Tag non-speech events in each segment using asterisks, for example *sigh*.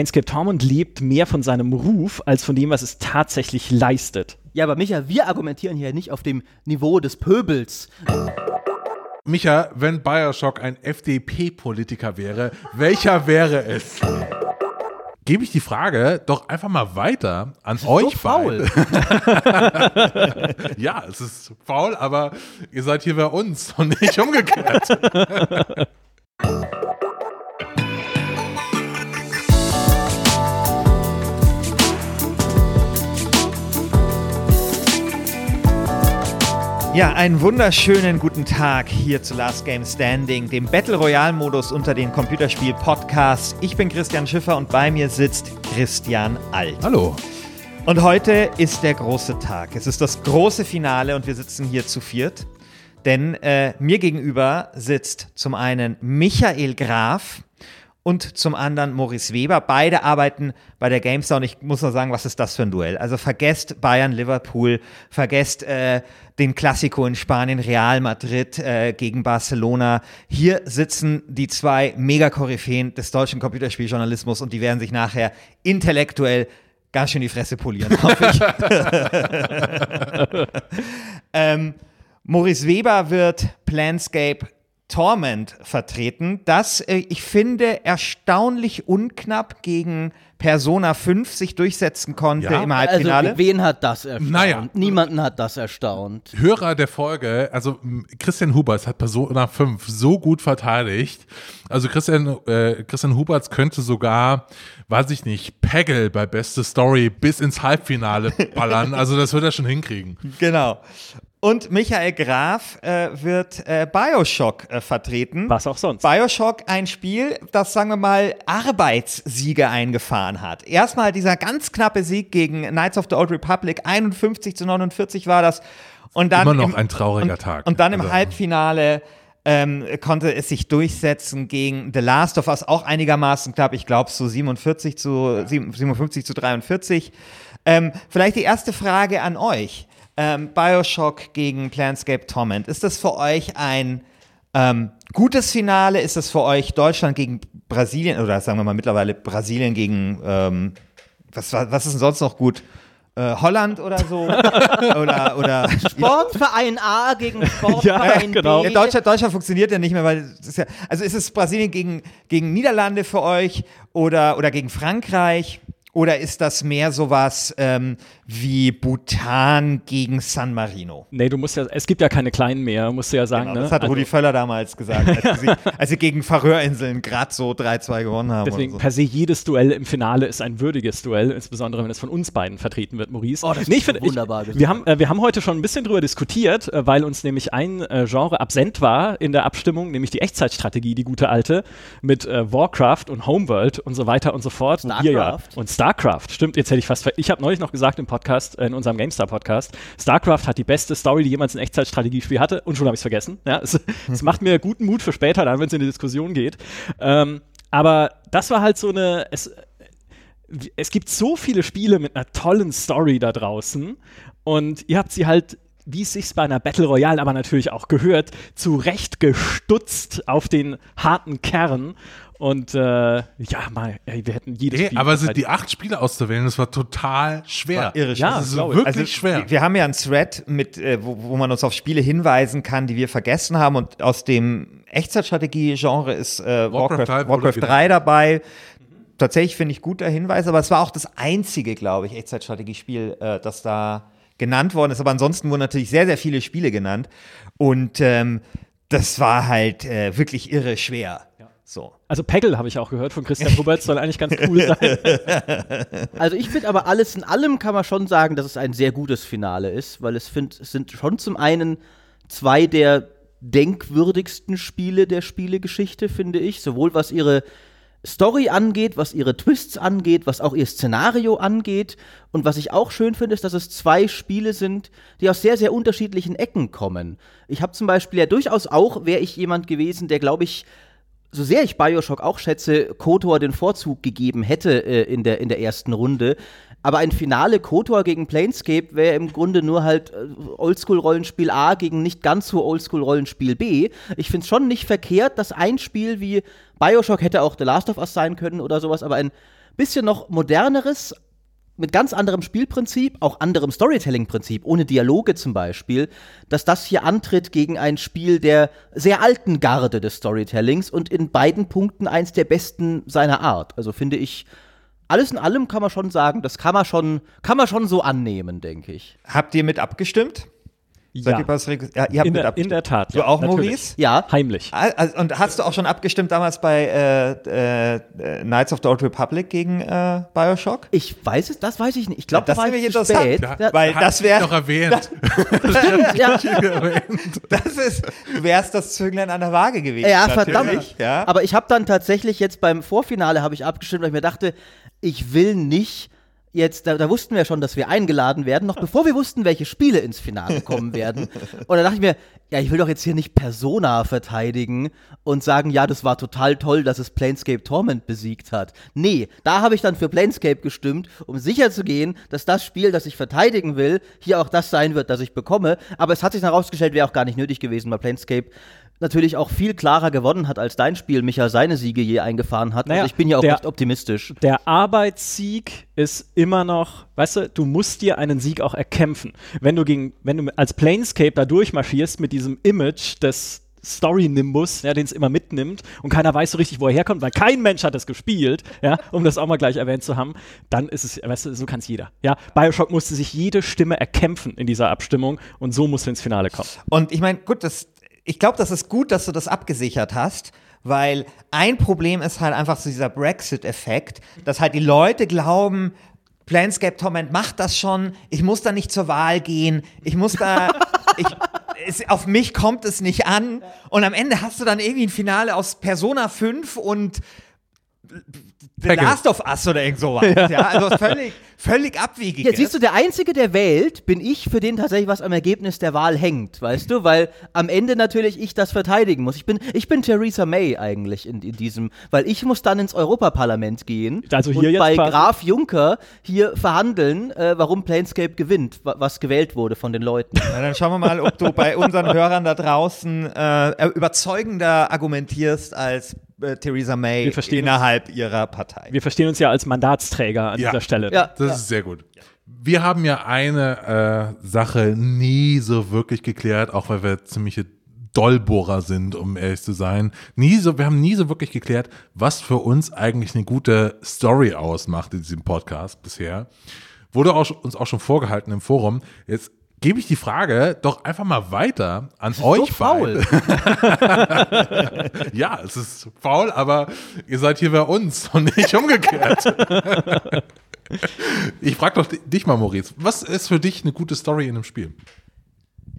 Planescape Torment lebt mehr von seinem Ruf als von dem, was es tatsächlich leistet. Ja, aber Micha, wir argumentieren hier nicht auf dem Niveau des Pöbels. Micha, wenn Bioshock ein FDP-Politiker wäre, welcher wäre es? Gebe ich die Frage doch einfach mal weiter an euch so faul. *laughs* ja, es ist faul, aber ihr seid hier bei uns und nicht umgekehrt. *laughs* Ja, einen wunderschönen guten Tag hier zu Last Game Standing, dem Battle Royale Modus unter den Computerspiel Podcasts. Ich bin Christian Schiffer und bei mir sitzt Christian Alt. Hallo. Und heute ist der große Tag. Es ist das große Finale und wir sitzen hier zu viert. Denn äh, mir gegenüber sitzt zum einen Michael Graf und zum anderen Maurice Weber. Beide arbeiten bei der GameStar und ich muss nur sagen, was ist das für ein Duell? Also vergesst Bayern, Liverpool, vergesst äh, den Klassiko in Spanien, Real Madrid äh, gegen Barcelona. Hier sitzen die zwei Megakoryphäen des deutschen Computerspieljournalismus und die werden sich nachher intellektuell ganz schön die Fresse polieren, hoffe ich. *laughs* *laughs* ähm, Maurice Weber wird Planscape Torment vertreten, das äh, ich finde erstaunlich unknapp gegen Persona 5 sich durchsetzen konnte Ja. im Halbfinale. Also, wen hat das erstaunt? Naja. Niemanden hat das erstaunt. Hörer der Folge, also Christian Huberts hat Persona 5 so gut verteidigt. Also Christian, äh, Christian Huberts könnte sogar, weiß ich nicht, Peggle bei Beste Story bis ins Halbfinale ballern. *laughs* Also das wird er schon hinkriegen. Genau. Und Michael Graf äh, wird äh, Bioshock äh, vertreten. Was auch sonst. Bioshock, ein Spiel, das, sagen wir mal, Arbeitssiege eingefahren hat. Erstmal dieser ganz knappe Sieg gegen Knights of the Old Republic, 51 zu 49 war das. Und dann Immer noch im, ein trauriger und, Tag. Und dann im Also- Halbfinale ähm, konnte es sich durchsetzen gegen The Last of Us, auch einigermaßen knapp, ich glaube so 47 zu, 57 zu 43. Ähm, vielleicht die erste Frage an euch. Ähm, Bioshock gegen Planscape Torment. Ist das für euch ein ähm, gutes Finale? Ist das für euch Deutschland gegen Brasilien oder sagen wir mal mittlerweile Brasilien gegen ähm, was, was ist denn sonst noch gut? Äh, Holland oder so? *laughs* oder oder Sportverein A gegen *laughs* Sportverein Ja, genau. B. ja, Deutschland, Deutschland funktioniert ja nicht mehr, weil ist ja, also ist es Brasilien gegen, gegen Niederlande für euch oder, oder gegen Frankreich? Oder ist das mehr sowas ähm, wie Bhutan gegen San Marino? Nee, du musst ja, es gibt ja keine kleinen mehr, musst du ja sagen. Genau, ne? das hat Also Rudi Völler damals gesagt, als, sie, *laughs* als sie gegen Färöerinseln gerade so 3-2 gewonnen haben. Deswegen oder per se jedes Duell im Finale ist ein würdiges Duell, insbesondere wenn es von uns beiden vertreten wird, Maurice. Oh, das nee, ist ich finde, wunderbar ich, wir, haben, äh, wir haben heute schon ein bisschen drüber diskutiert, äh, weil uns nämlich ein äh, Genre absent war in der Abstimmung, nämlich die Echtzeitstrategie, die gute alte, mit äh, Warcraft und Homeworld und so weiter und so fort. wo wir ja, Starcraft. und StarCraft, stimmt, jetzt hätte ich fast, ver ich habe neulich noch gesagt im Podcast, äh, in unserem GameStar-Podcast, StarCraft hat die beste Story, die jemals ein Echtzeitstrategiespiel hatte und schon habe ich es vergessen. Ja, es, es macht mir guten Mut für später, dann, wenn es in die Diskussion geht. Ähm, aber das war halt so eine, es, es gibt so viele Spiele mit einer tollen Story da draußen und ihr habt sie halt, wie es sich bei einer Battle Royale aber natürlich auch gehört, zurecht gestutzt auf den harten Kern. Und äh, ja, mal, ey, wir hätten jedes Nee, Spiel aber sind halt- die acht Spiele auszuwählen, das war total schwer. Irre Ja, das ist wirklich Also, schwer. Wir, wir haben ja einen Thread, mit, äh, wo, wo man uns auf Spiele hinweisen kann, die wir vergessen haben. Und aus dem Echtzeitstrategie-Genre ist äh, Warcraft Warcraft, 3 Warcraft, wurde 3 dabei. Tatsächlich finde ich guter Hinweis, aber es war auch das einzige, glaube ich, Echtzeitstrategiespiel, äh, das da genannt worden ist. Aber ansonsten wurden natürlich sehr, sehr viele Spiele genannt. Und ähm, das war halt äh, wirklich irre schwer. So. Also Peggle habe ich auch gehört von Christian Huberts, soll eigentlich ganz cool sein. *laughs* Also ich finde aber alles in allem kann man schon sagen, dass es ein sehr gutes Finale ist, weil es, find, es sind schon zum einen zwei der denkwürdigsten Spiele der Spielegeschichte, finde ich, sowohl was ihre Story angeht, was ihre Twists angeht, was auch ihr Szenario angeht. Und was ich auch schön finde, ist, dass es zwei Spiele sind, die aus sehr, sehr unterschiedlichen Ecken kommen. Ich habe zum Beispiel ja durchaus auch, wäre ich jemand gewesen, der, glaube ich, so sehr ich Bioshock auch schätze, KOTOR den Vorzug gegeben hätte äh, in, der, in der ersten Runde. Aber ein Finale KOTOR gegen Planescape wäre im Grunde nur halt äh, Oldschool-Rollenspiel A gegen nicht ganz so Oldschool-Rollenspiel B. Ich finde es schon nicht verkehrt, dass ein Spiel wie Bioshock hätte auch The Last of Us sein können oder sowas, aber ein bisschen noch moderneres, mit ganz anderem Spielprinzip, auch anderem Storytelling-Prinzip, ohne Dialoge zum Beispiel, dass das hier antritt gegen ein Spiel der sehr alten Garde des Storytellings und in beiden Punkten eins der besten seiner Art. Also finde ich, alles in allem kann man schon sagen, das kann man schon, kann man schon so annehmen, denke ich. Habt ihr mit abgestimmt? Seid Ja. ihr was ja, ihr habt In mit der, in der Tat. Du ja, auch, natürlich. Maurice? Ja, Heimlich. Ah, Also, und hast du auch schon abgestimmt damals bei äh, äh, äh, Knights of the Old Republic gegen äh, Bioshock? ich weiß es, das weiß ich nicht. Ich glaube, Das da war wäre interessant. spät. Ja, Da- Weil das sie wär- doch erwähnt. *laughs* Stimmt, ja. *laughs* Das ist, du wärst das Zünglein an der Waage gewesen. Ja, natürlich, verdammt. Ja. Aber ich habe dann tatsächlich jetzt beim Vorfinale habe ich abgestimmt, weil ich mir dachte, ich will nicht jetzt, da, da wussten wir schon, dass wir eingeladen werden, noch bevor wir wussten, welche Spiele ins Finale kommen werden. Und da dachte ich mir, ja, ich will doch jetzt hier nicht Persona verteidigen und sagen, ja, das war total toll, dass es Planescape Torment besiegt hat. Nee, da habe ich dann für Planescape gestimmt, um sicher zu gehen, dass das Spiel, das ich verteidigen will, hier auch das sein wird, das ich bekomme. Aber es hat sich herausgestellt, wäre auch gar nicht nötig gewesen, weil Planescape natürlich auch viel klarer gewonnen hat, als dein Spiel Micha seine Siege je eingefahren hat. Naja, also ich bin ja auch der- recht optimistisch. Der Arbeitssieg ist immer noch, weißt du, du musst dir einen Sieg auch erkämpfen. Wenn du gegen, wenn du als Planescape da durchmarschierst mit diesem Image des Story-Nimbus, ja, den es immer mitnimmt und keiner weiß so richtig, wo er herkommt, weil kein Mensch hat es gespielt, ja, um das auch mal gleich erwähnt zu haben, dann ist es, weißt du, so kann es jeder. Ja, Bioshock musste sich jede Stimme erkämpfen in dieser Abstimmung und so musste ins Finale kommen. Und ich meine, gut, das, ich glaube, das ist gut, dass du das abgesichert hast, weil ein Problem ist halt einfach so dieser Brexit-Effekt, dass halt die Leute glauben, Planescape Torment macht das schon, ich muss da nicht zur Wahl gehen, ich muss da, *laughs* ich, es, auf mich kommt es nicht an. Und am Ende hast du dann irgendwie ein Finale aus Persona 5 und The. Last of Us oder irgend sowas. *laughs* Ja, also völlig, völlig abwegig. Jetzt siehst du, der Einzige der Welt bin ich, für den tatsächlich was am Ergebnis der Wahl hängt, weißt du? Weil am Ende natürlich ich das verteidigen muss. Ich bin, ich bin Theresa May eigentlich in, in diesem, weil ich muss dann ins Europaparlament gehen Also hier und jetzt bei quasi- Graf Juncker hier verhandeln, äh, warum Planescape gewinnt, wa was gewählt wurde von den Leuten. Na, dann schauen wir mal, ob du bei unseren Hörern da draußen äh, überzeugender argumentierst als äh, Theresa May Wir verstehen innerhalb ihrer Partei. Wir verstehen uns ja als Mandatsträger an Ja. dieser Stelle. Ja, Das ja. ist sehr gut. Wir haben ja eine äh, Sache nie so wirklich geklärt, auch weil wir ziemliche Dollbohrer sind, um ehrlich zu sein. Nie so, wir haben nie so wirklich geklärt, was für uns eigentlich eine gute Story ausmacht in diesem Podcast bisher. Wurde auch, uns auch schon vorgehalten im Forum. Jetzt gebe ich die Frage doch einfach mal weiter an euch faul. *laughs* Ja, es ist faul, aber ihr seid hier bei uns und nicht umgekehrt. *laughs* Ich frage doch dich mal, Maurice, was ist für dich eine gute Story in einem Spiel?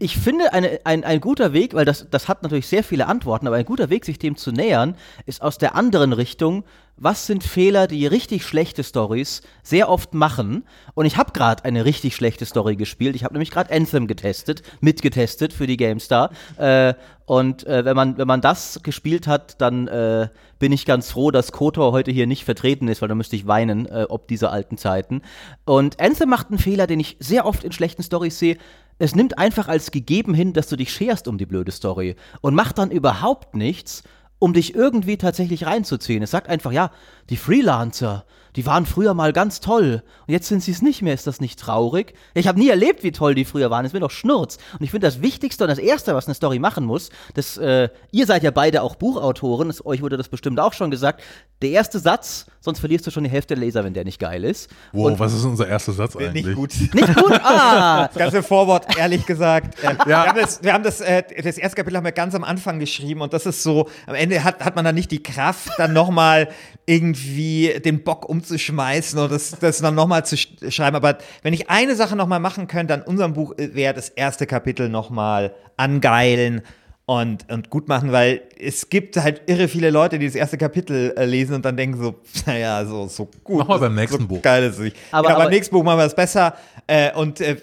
Ich finde, eine, ein, ein guter Weg, weil das, das hat natürlich sehr viele Antworten, aber ein guter Weg, sich dem zu nähern, ist aus der anderen Richtung, was sind Fehler, die richtig schlechte Stories sehr oft machen? Und ich habe gerade eine richtig schlechte Story gespielt. Ich habe nämlich gerade Anthem getestet, mitgetestet für die GameStar. Äh, und äh, wenn, man, wenn man das gespielt hat, dann äh, bin ich ganz froh, dass KOTOR heute hier nicht vertreten ist, weil da müsste ich weinen, äh, ob dieser alten Zeiten. Und Anthem macht einen Fehler, den ich sehr oft in schlechten Stories sehe. Es nimmt einfach als gegeben hin, dass du dich scherst um die blöde Story und macht dann überhaupt nichts, um dich irgendwie tatsächlich reinzuziehen. Es sagt einfach, ja, die Freelancer, die waren früher mal ganz toll und jetzt sind sie es nicht mehr. Ist das nicht traurig? Ich habe nie erlebt, wie toll die früher waren. Es wird doch Schnurz. Und ich finde das Wichtigste und das Erste, was eine Story machen muss, das, äh, ihr seid ja beide auch Buchautoren, das, euch wurde das bestimmt auch schon gesagt, der erste Satz, sonst verlierst du schon die Hälfte der Leser, wenn der nicht geil ist. Wow, Und- was ist unser erster Satz eigentlich? Nicht gut. Nicht gut? *laughs* Ah! Das ganze Vorwort, ehrlich gesagt. Äh, Ja. Wir haben, das, wir haben das, äh, das erste Kapitel haben wir ganz am Anfang geschrieben und das ist so, am Ende hat, hat man dann nicht die Kraft, dann nochmal irgendwie den Bock umzuschmeißen und das, das dann nochmal zu sch schreiben. Aber wenn ich eine Sache nochmal machen könnte an unserem Buch, äh, wäre das erste Kapitel nochmal angeilen. Und, und gut machen, weil es gibt halt irre viele Leute, die das erste Kapitel äh, lesen und dann denken so, *laughs* naja, so, so gut. Mach mal beim so nächsten Buch. Geil ist es nicht. Aber- genau, aber- beim nächsten Buch machen wir es besser. Äh, und äh,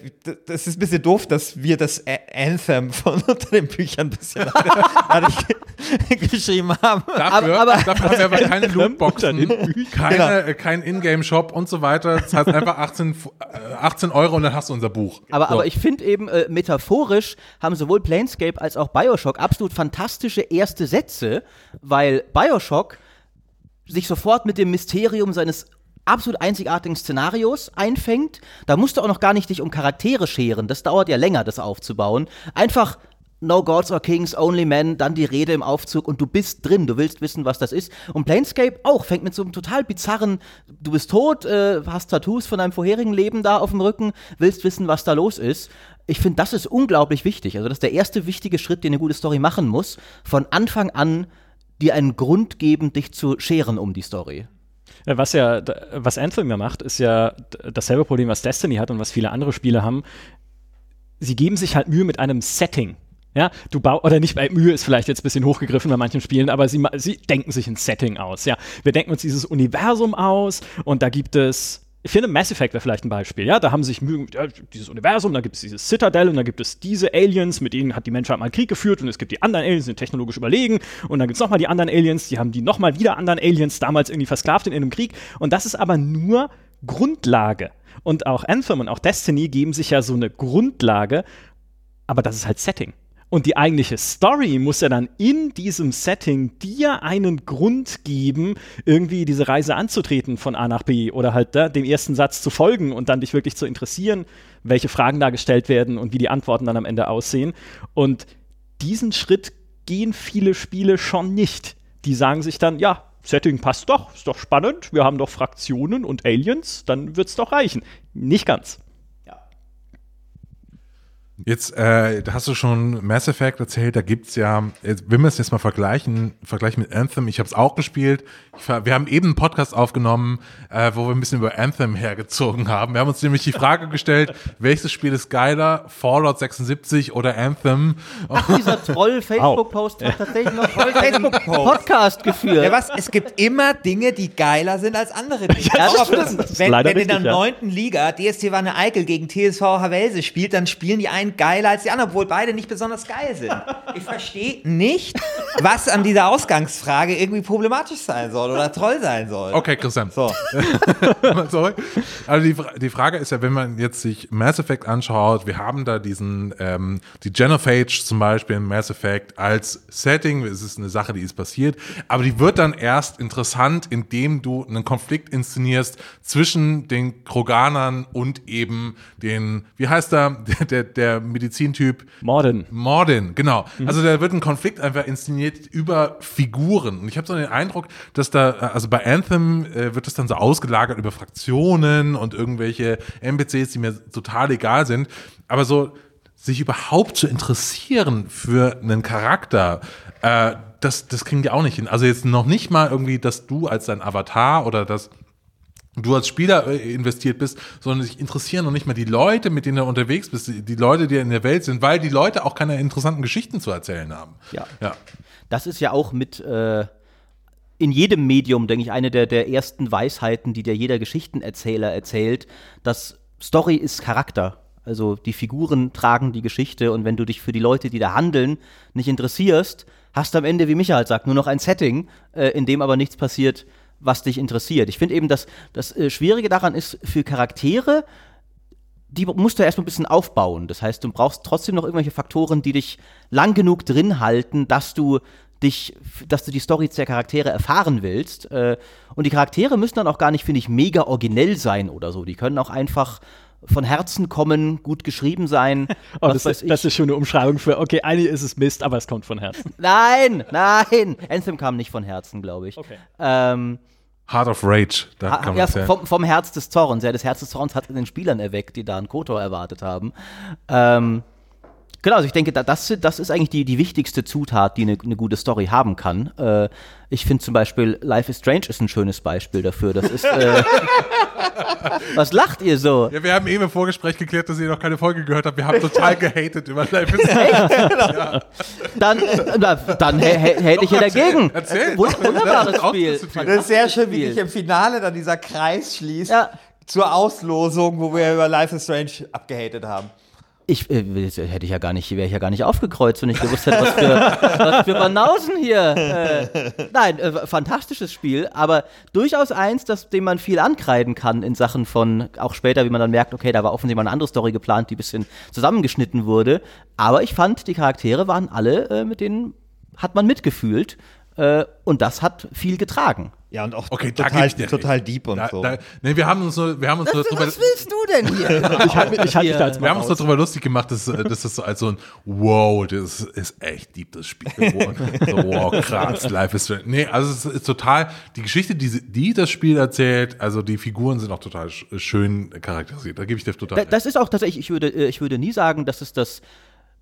das ist ein bisschen doof, dass wir das A Anthem von *laughs* unter den Büchern ein bisschen *laughs* geschrieben haben. Dafür, Aber- aber- dafür haben wir aber keine Lootboxen, den Büchern. keine, Genau. äh, kein Ingame-Shop und so weiter. Das heißt einfach 18, Fu- äh, 18 Euro und dann hast du unser Buch. Aber, So. aber ich finde eben, äh, metaphorisch haben sowohl Planescape als auch Bioshock absolut fantastische erste Sätze, weil Bioshock sich sofort mit dem Mysterium seines absolut einzigartigen Szenarios einfängt. Da musst du auch noch gar nicht dich um Charaktere scheren. Das dauert ja länger, das aufzubauen. Einfach No Gods or Kings, Only Men, dann die Rede im Aufzug und du bist drin, du willst wissen, was das ist. Und Planescape auch, fängt mit so einem total bizarren, du bist tot, äh, hast Tattoos von deinem vorherigen Leben da auf dem Rücken, willst wissen, was da los ist. Ich finde, das ist unglaublich wichtig. Also, das ist der erste wichtige Schritt, den eine gute Story machen muss. Von Anfang an dir einen Grund geben, dich zu scheren um die Story. Äh, Was ja, was Anthem ja macht, ist ja dasselbe Problem, was Destiny hat und was viele andere Spiele haben. Sie geben sich halt Mühe mit einem Setting. Ja, du bau oder nicht, weil Mühe ist vielleicht jetzt ein bisschen hochgegriffen bei manchen Spielen, aber sie, sie denken sich ein Setting aus. Ja, wir denken uns dieses Universum aus und da gibt es ich finde, Mass Effect wäre vielleicht ein Beispiel, ja. Da haben sich Mühe, ja, dieses Universum, da gibt es dieses Citadel und da gibt es diese Aliens, mit denen hat die Menschheit mal Krieg geführt und es gibt die anderen Aliens, die sind technologisch überlegen und dann gibt es nochmal die anderen Aliens, die haben die nochmal wieder anderen Aliens damals irgendwie versklavt in einem Krieg und das ist aber nur Grundlage. Und auch Anthem und auch Destiny geben sich ja so eine Grundlage, aber das ist halt Setting. Und die eigentliche Story muss ja dann in diesem Setting dir einen Grund geben, irgendwie diese Reise anzutreten von A nach B oder halt da, dem ersten Satz zu folgen und dann dich wirklich zu interessieren, welche Fragen da gestellt werden und wie die Antworten dann am Ende aussehen. Und diesen Schritt gehen viele Spiele schon nicht. Die sagen sich dann, ja, Setting passt doch, ist doch spannend, wir haben doch Fraktionen und Aliens, dann wird's doch reichen. Nicht ganz. Jetzt äh, da hast du schon Mass Effect erzählt, da gibt's ja, jetzt, wenn wir es jetzt mal vergleichen, vergleichen mit Anthem, ich habe es auch gespielt. Ich, wir haben eben einen Podcast aufgenommen, äh, wo wir ein bisschen über Anthem hergezogen haben. Wir haben uns nämlich die Frage gestellt, *laughs* welches Spiel ist geiler, Fallout 76 oder Anthem? Ach, dieser Troll-Facebook-Post *laughs* hat tatsächlich noch *laughs* einen Facebook-Podcast geführt. Ja, was? Es gibt immer Dinge, die geiler sind als andere Dinge. Ja, das stimmt. das- Das ist wenn leider wenn in der richtig, ja. neunten Liga DST Wanne Eickel gegen TSV Havelse spielt, dann spielen die einen geiler als die anderen, obwohl beide nicht besonders geil sind. Ich verstehe nicht, was an dieser Ausgangsfrage irgendwie problematisch sein soll oder toll sein soll. Okay, Christian. So. *laughs* Sorry. Also die, die Frage ist ja, wenn man jetzt sich Mass Effect anschaut, wir haben da diesen, ähm, die Genophage zum Beispiel in Mass Effect als Setting, es ist eine Sache, die ist passiert, aber die wird dann erst interessant, indem du einen Konflikt inszenierst zwischen den Kroganern und eben den, wie heißt er, *laughs* der, der, der Medizintyp, Morden. Mordin, genau. Also da wird ein Konflikt einfach inszeniert über Figuren. Und ich habe so den Eindruck, dass da, also bei Anthem äh, wird das dann so ausgelagert über Fraktionen und irgendwelche NPCs, die mir total egal sind. Aber so sich überhaupt zu interessieren für einen Charakter, äh, das, das kriegen die auch nicht hin. Also jetzt noch nicht mal irgendwie, dass du als dein Avatar oder das du als Spieler äh, investiert bist, sondern sich interessieren noch nicht mal die Leute, mit denen du unterwegs bist, die Leute, die in der Welt sind, weil die Leute auch keine interessanten Geschichten zu erzählen haben. Ja. Ja. Das ist ja auch mit äh, in jedem Medium, denke ich, eine der, der ersten Weisheiten, die dir jeder Geschichtenerzähler erzählt, dass Story ist Charakter. Also die Figuren tragen die Geschichte und wenn du dich für die Leute, die da handeln, nicht interessierst, hast du am Ende, wie Michael sagt, nur noch ein Setting, äh, in dem aber nichts passiert, was dich interessiert. Ich finde eben, dass das äh, Schwierige daran ist, für Charaktere, die musst du erstmal ein bisschen aufbauen. Das heißt, du brauchst trotzdem noch irgendwelche Faktoren, die dich lang genug drin halten, dass du dich, dass du die Story der Charaktere erfahren willst. Äh, Und die Charaktere müssen dann auch gar nicht, finde ich, mega originell sein oder so. Die können auch einfach von Herzen kommen, gut geschrieben sein. *laughs* Oh, was das, weiß ist, das ist schon eine Umschreibung für, okay, eigentlich ist es Mist, aber es kommt von Herzen. Nein, nein. Anthem kam nicht von Herzen, glaube ich. Okay. Ähm, Heart of Rage, da Ha- kann ja, vom, vom Herz des Zorns. Ja, das Herz des Zorns hat in den Spielern erweckt, die da einen Kotor erwartet haben. Ähm, genau, also ich denke, da- das, das ist eigentlich die, die wichtigste Zutat, die eine, eine gute Story haben kann. Äh, ich finde zum Beispiel Life is Strange ist ein schönes Beispiel dafür. Das ist. Äh, *laughs* was lacht ihr so? Ja, wir haben eben im Vorgespräch geklärt, dass ihr noch keine Folge gehört habt. Wir haben total *laughs* gehatet über Life is Strange. Dann, äh, na, dann hä- hä- hätte ich ja dagegen. Erzähl. Wund- Wunderbares Spiel. Das ist sehr schön, wie sich im Finale dann dieser Kreis schließt Ja. zur Auslosung, wo wir über Life is Strange abgehatet haben. Ich äh, hätte ich ja gar nicht, wäre ich ja gar nicht aufgekreuzt, wenn ich gewusst hätte, was für, was für Banausen hier. Äh, nein, äh, fantastisches Spiel, aber durchaus eins, das, dem man viel ankreiden kann in Sachen von, auch später, wie man dann merkt, okay, da war offensichtlich mal eine andere Story geplant, die ein bisschen zusammengeschnitten wurde. Aber ich fand, die Charaktere waren alle, äh, mit denen hat man mitgefühlt. Äh, und das hat viel getragen. Ja, und auch Okay, total, total deep und Da, so. da, nee, wir haben uns nur, wir haben uns nur drüber, Was willst du denn hier? *laughs* Ich mich, ich mich da jetzt wir mal haben uns nur drüber lustig gemacht, dass, äh, dass das so als so ein Wow, das ist echt deep, das Spiel geworden. so, wow, krass, Life is Strange. Nee, also es ist total, die Geschichte, die, die das Spiel erzählt, also die Figuren sind auch total sch- schön charakterisiert. Da gebe ich dir total Da-. Das ist auch tatsächlich, ich würde, äh, ich würde nie sagen, dass es das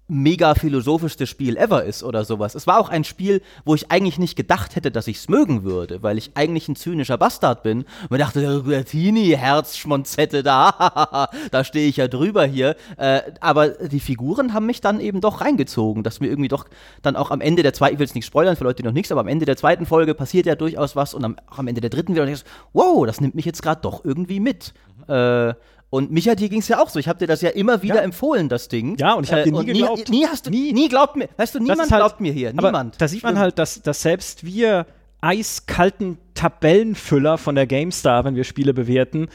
mega philosophischste Spiel ever ist oder sowas. Es war auch ein Spiel, wo ich eigentlich nicht gedacht hätte, dass ich es mögen würde, weil ich eigentlich ein zynischer Bastard bin. Und mir dachte, der Teenie, Herzschmonzette da, *laughs* da stehe ich ja drüber hier. Äh, aber die Figuren haben mich dann eben doch reingezogen, dass mir irgendwie doch dann auch am Ende der zweiten, ich will jetzt nicht spoilern für Leute, die noch nichts, aber am Ende der zweiten Folge passiert ja durchaus was und am, am Ende der dritten wieder, wow, das nimmt mich jetzt gerade doch irgendwie mit. Äh, und Micha, dir ging es ja auch so. Ich habe dir das ja immer wieder Ja. empfohlen, das Ding. Ja, und ich hab dir nie geglaubt. Nie, hast du, nie, nie glaubt mir. Weißt du, niemand halt- glaubt mir hier. Niemand. Da sieht man halt, dass, dass selbst wir eiskalten Tabellenfüller von der GameStar, wenn wir Spiele bewerten,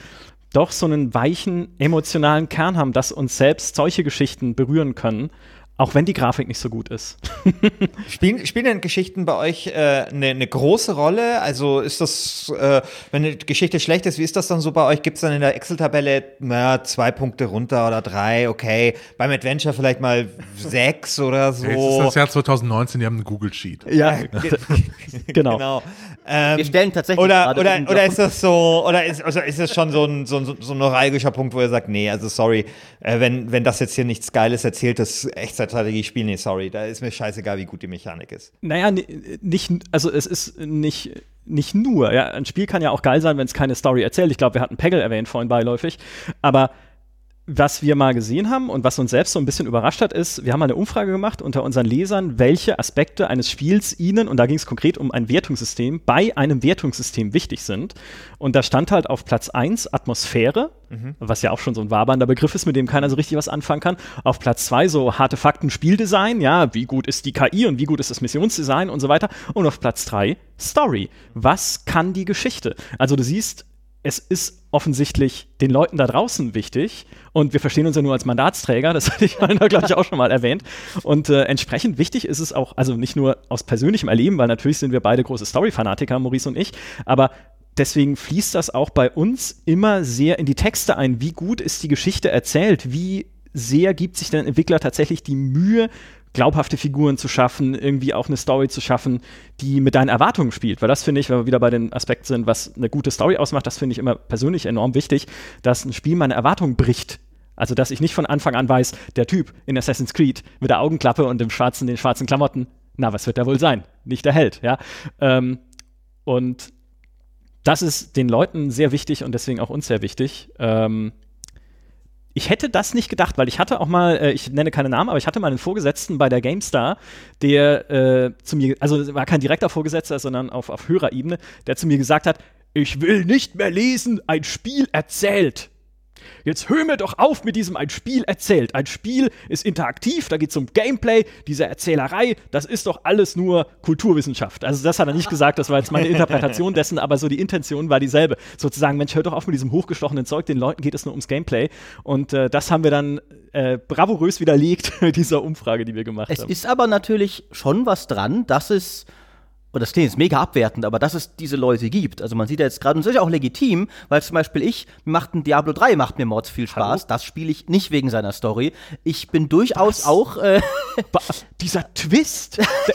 doch so einen weichen emotionalen Kern haben, dass uns selbst solche Geschichten berühren können, auch wenn die Grafik nicht so gut ist. *laughs* Spielen, spielen denn Geschichten bei euch eine äh, ne- große Rolle? Also ist das, äh, wenn eine Geschichte schlecht ist, wie ist das dann so bei euch? Gibt es dann in der Excel-Tabelle naja, zwei Punkte runter oder drei? Okay, beim Adventure vielleicht mal sechs oder so. Jetzt ist das Jahr 2019, die haben einen Google Sheet. Ja, *laughs* genau. Genau. Ähm, Wir stellen tatsächlich oder, gerade oder, oder ist das so, oder ist, also ist das schon so ein, so, ein, so ein neuralgischer Punkt, wo ihr sagt, nee, also sorry, äh, wenn, wenn das jetzt hier nichts Geiles erzählt, das Echtzeitstrategie-Spiel, nee, sorry, da ist mir scheißegal, wie gut die Mechanik ist. Naja, ni- nicht, also es ist nicht, nicht nur, ja, ein Spiel kann ja auch geil sein, wenn es keine Story erzählt. Ich glaube, wir hatten Peggle erwähnt vorhin beiläufig, aber was wir mal gesehen haben und was uns selbst so ein bisschen überrascht hat, ist, wir haben mal eine Umfrage gemacht unter unseren Lesern, welche Aspekte eines Spiels ihnen, und da ging es konkret um ein Wertungssystem, bei einem Wertungssystem wichtig sind. Und da stand halt auf Platz 1 Atmosphäre, was ja auch schon so ein wabernder Begriff ist, mit dem keiner so richtig was anfangen kann. Auf Platz 2 so harte Fakten Spieldesign, ja, wie gut ist die KI und wie gut ist das Missionsdesign und so weiter. Und auf Platz 3 Story. Was kann die Geschichte? Also du siehst, es ist offensichtlich den Leuten da draußen wichtig und wir verstehen uns ja nur als Mandatsträger, das *laughs* hatte ich da gleich auch schon mal erwähnt. Und äh, entsprechend wichtig ist es auch, also nicht nur aus persönlichem Erleben, weil natürlich sind wir beide große Story-Fanatiker, Maurice und ich, aber deswegen fließt das auch bei uns immer sehr in die Texte ein. Wie gut ist die Geschichte erzählt? Wie sehr gibt sich der Entwickler tatsächlich die Mühe, glaubhafte Figuren zu schaffen, irgendwie auch eine Story zu schaffen, die mit deinen Erwartungen spielt. Weil das finde ich, wenn wir wieder bei den Aspekten sind, was eine gute Story ausmacht, das finde ich immer persönlich enorm wichtig, dass ein Spiel meine Erwartungen bricht. Also, dass ich nicht von Anfang an weiß, der Typ in Assassin's Creed mit der Augenklappe und dem schwarzen, den schwarzen Klamotten, na, was wird der wohl sein? Nicht der Held, ja. Ähm, und das ist den Leuten sehr wichtig und deswegen auch uns sehr wichtig. Ähm, ich hätte das nicht gedacht, weil ich hatte auch mal, äh, ich nenne keine Namen, aber ich hatte mal einen Vorgesetzten bei der GameStar, der äh, zu mir, also war kein direkter Vorgesetzter, sondern auf, auf höherer Ebene, der zu mir gesagt hat, ich will nicht mehr lesen, ein Spiel erzählt. Jetzt hör mir doch auf mit diesem ein Spiel erzählt. Ein Spiel ist interaktiv, da geht es um Gameplay, diese Erzählerei, das ist doch alles nur Kulturwissenschaft. Also das hat er nicht gesagt, das war jetzt meine Interpretation *laughs* dessen, aber so die Intention war dieselbe. Sozusagen, Mensch, hör doch auf mit diesem hochgestochenen Zeug, den Leuten geht es nur ums Gameplay. Und äh, das haben wir dann äh, bravourös widerlegt *laughs* mit dieser Umfrage, die wir gemacht Es haben. ist aber natürlich schon was dran, dass es, und das klingt jetzt mega abwertend, aber dass es diese Leute gibt. Also man sieht ja jetzt gerade, und das ist ja auch legitim, weil zum Beispiel ich, mir macht ein Diablo 3 macht mir Mords viel Spaß. Hallo? Das spiele ich nicht wegen seiner Story. Ich bin durchaus auch, äh, dieser Twist, *laughs* der,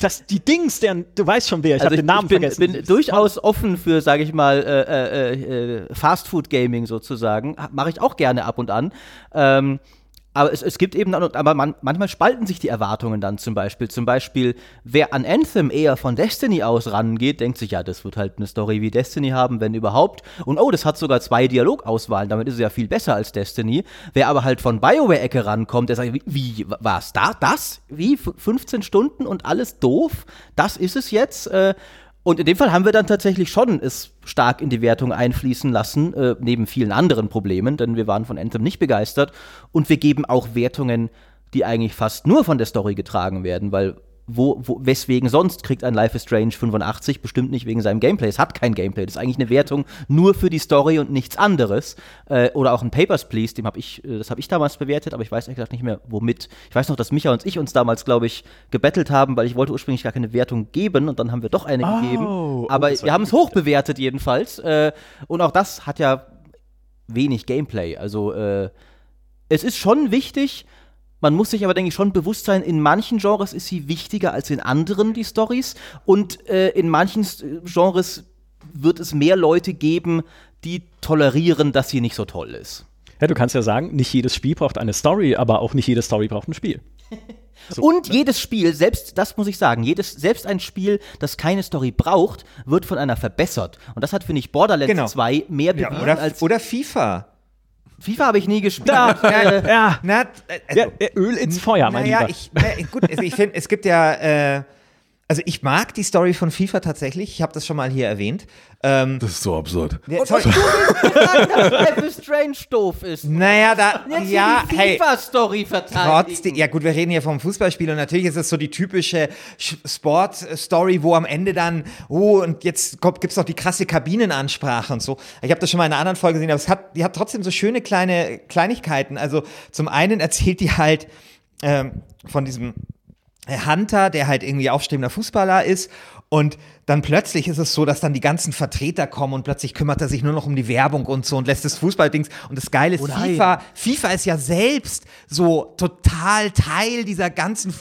das, die Dings, deren, du weißt schon wer, ich habe den Namen bin, vergessen. bin durchaus offen für, sage ich mal, äh, äh, äh, Fast-Food-Gaming sozusagen. Mache ich auch gerne ab und an. Ähm, aber es, es gibt eben aber man, manchmal spalten sich die Erwartungen dann zum Beispiel. Zum Beispiel, wer an Anthem eher von Destiny aus rangeht, denkt sich, ja, das wird halt eine Story wie Destiny haben, wenn überhaupt. Und oh, das hat sogar zwei Dialogauswahlen, damit ist es ja viel besser als Destiny. Wer aber halt von BioWare-Ecke rankommt, der sagt, wie, wie was, da, das? Wie, F 15 Stunden und alles doof? Das ist es jetzt? Äh, und in dem Fall haben wir dann tatsächlich schon es stark in die Wertung einfließen lassen, äh, neben vielen anderen Problemen, denn wir waren von Anthem nicht begeistert. Und wir geben auch Wertungen, die eigentlich fast nur von der Story getragen werden, weil wo, wo, weswegen sonst kriegt ein Life is Strange 85 bestimmt nicht wegen seinem Gameplay. Es hat kein Gameplay. Das ist eigentlich eine Wertung nur für die Story und nichts anderes. Äh, oder auch ein Papers, Please, dem habe ich, äh, das habe ich damals bewertet, aber ich weiß ehrlich gesagt nicht mehr, womit. Ich weiß noch, dass Micha und ich uns damals, glaube ich, gebettelt haben, weil ich wollte ursprünglich gar keine Wertung geben und dann haben wir doch eine Oh, gegeben. oh, Aber war wir haben es hoch bewertet jedenfalls. Äh, und auch das hat ja wenig Gameplay. Also äh, es ist schon wichtig. Man muss sich aber, denke ich, schon bewusst sein, in manchen Genres ist sie wichtiger als in anderen, die Stories. Und äh, in manchen Genres wird es mehr Leute geben, die tolerieren, dass sie nicht so toll ist. Ja, du kannst ja sagen, nicht jedes Spiel braucht eine Story, aber auch nicht jede Story braucht ein Spiel. *laughs* Und jedes Spiel, selbst das muss ich sagen, jedes, selbst ein Spiel, das keine Story braucht, wird von einer verbessert. Und das hat, finde ich, Borderlands Genau. 2 mehr Ja, bewiesen oder, als oder FIFA. FIFA habe ich nie gespielt. Ja, ja. Na, äh, Ja, äh, Öl ins Feuer, mein naja, Lieber. ich, na, gut, also ich finde, es gibt ja, äh, also ich mag die Story von FIFA tatsächlich. Ich habe das schon mal hier erwähnt. Ähm, Das ist so absurd. ja, sorry, sagen, dass Life is Strange doof ist. naja, da, Jetzt ja, die hey, FIFA-Story verteidigen. Trotzdem, ja gut, wir reden hier vom Fußballspiel und natürlich ist es so die typische Sch- Sport-Story, wo am Ende dann, oh, und jetzt gibt es noch die krasse Kabinenansprache und so. Ich habe das schon mal in einer anderen Folge gesehen, aber es hat, die hat trotzdem so schöne kleine Kleinigkeiten. Also zum einen erzählt die halt ähm, von diesem Hunter, der halt irgendwie aufstrebender Fußballer ist. Und dann plötzlich ist es so, dass dann die ganzen Vertreter kommen und plötzlich kümmert er sich nur noch um die Werbung und so und lässt das Fußballdings. Und das Geile ist, Oh. FIFA, FIFA ist ja selbst so total Teil dieser ganzen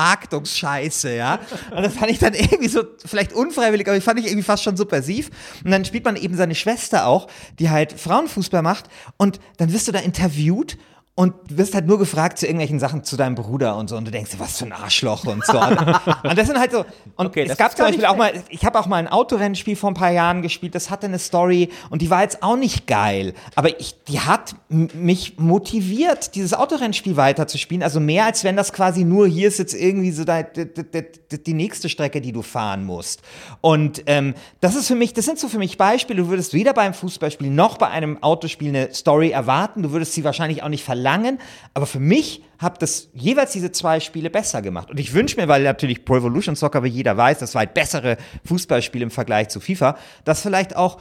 Fußballvermarktungsscheiße, ja. Und das fand ich dann irgendwie so, vielleicht unfreiwillig, aber ich fand ich irgendwie fast schon subversiv. Und dann spielt man eben seine Schwester auch, die halt Frauenfußball macht. Und dann wirst du da interviewt und wirst halt nur gefragt zu irgendwelchen Sachen zu deinem Bruder und so. Und du denkst, was für ein Arschloch und so. *laughs* und, das sind halt so, und Okay, es gab zum Beispiel auch mal, ich habe auch mal ein Autorennspiel vor ein paar Jahren gespielt, das hatte eine Story und die war jetzt auch nicht geil, aber ich, die hat mich motiviert, dieses Autorennspiel weiterzuspielen, also mehr als wenn das quasi nur hier ist jetzt irgendwie so da, d- d- d- die nächste Strecke, die du fahren musst. Und ähm, das ist für mich, das sind so für mich Beispiele, du würdest weder beim Fußballspiel noch bei einem Autospiel eine Story erwarten, du würdest sie wahrscheinlich auch nicht verlangen, aber für mich hat das jeweils diese zwei Spiele besser gemacht. Und ich wünsche mir, weil natürlich Pro Evolution Soccer, wie jeder weiß, das weit bessere Fußballspiel im Vergleich zu FIFA, dass vielleicht auch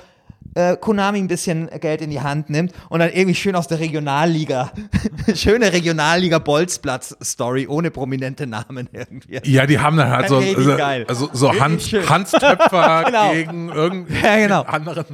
äh, Konami ein bisschen Geld in die Hand nimmt und dann irgendwie schön aus der Regionalliga, *laughs* schöne Regionalliga-Bolzplatz-Story ohne prominente Namen irgendwie. Ja, die haben dann halt so, so, also so Richtig Hand, schön. Handtöpfer *laughs* Genau. gegen irgendeinen Ja, genau. anderen.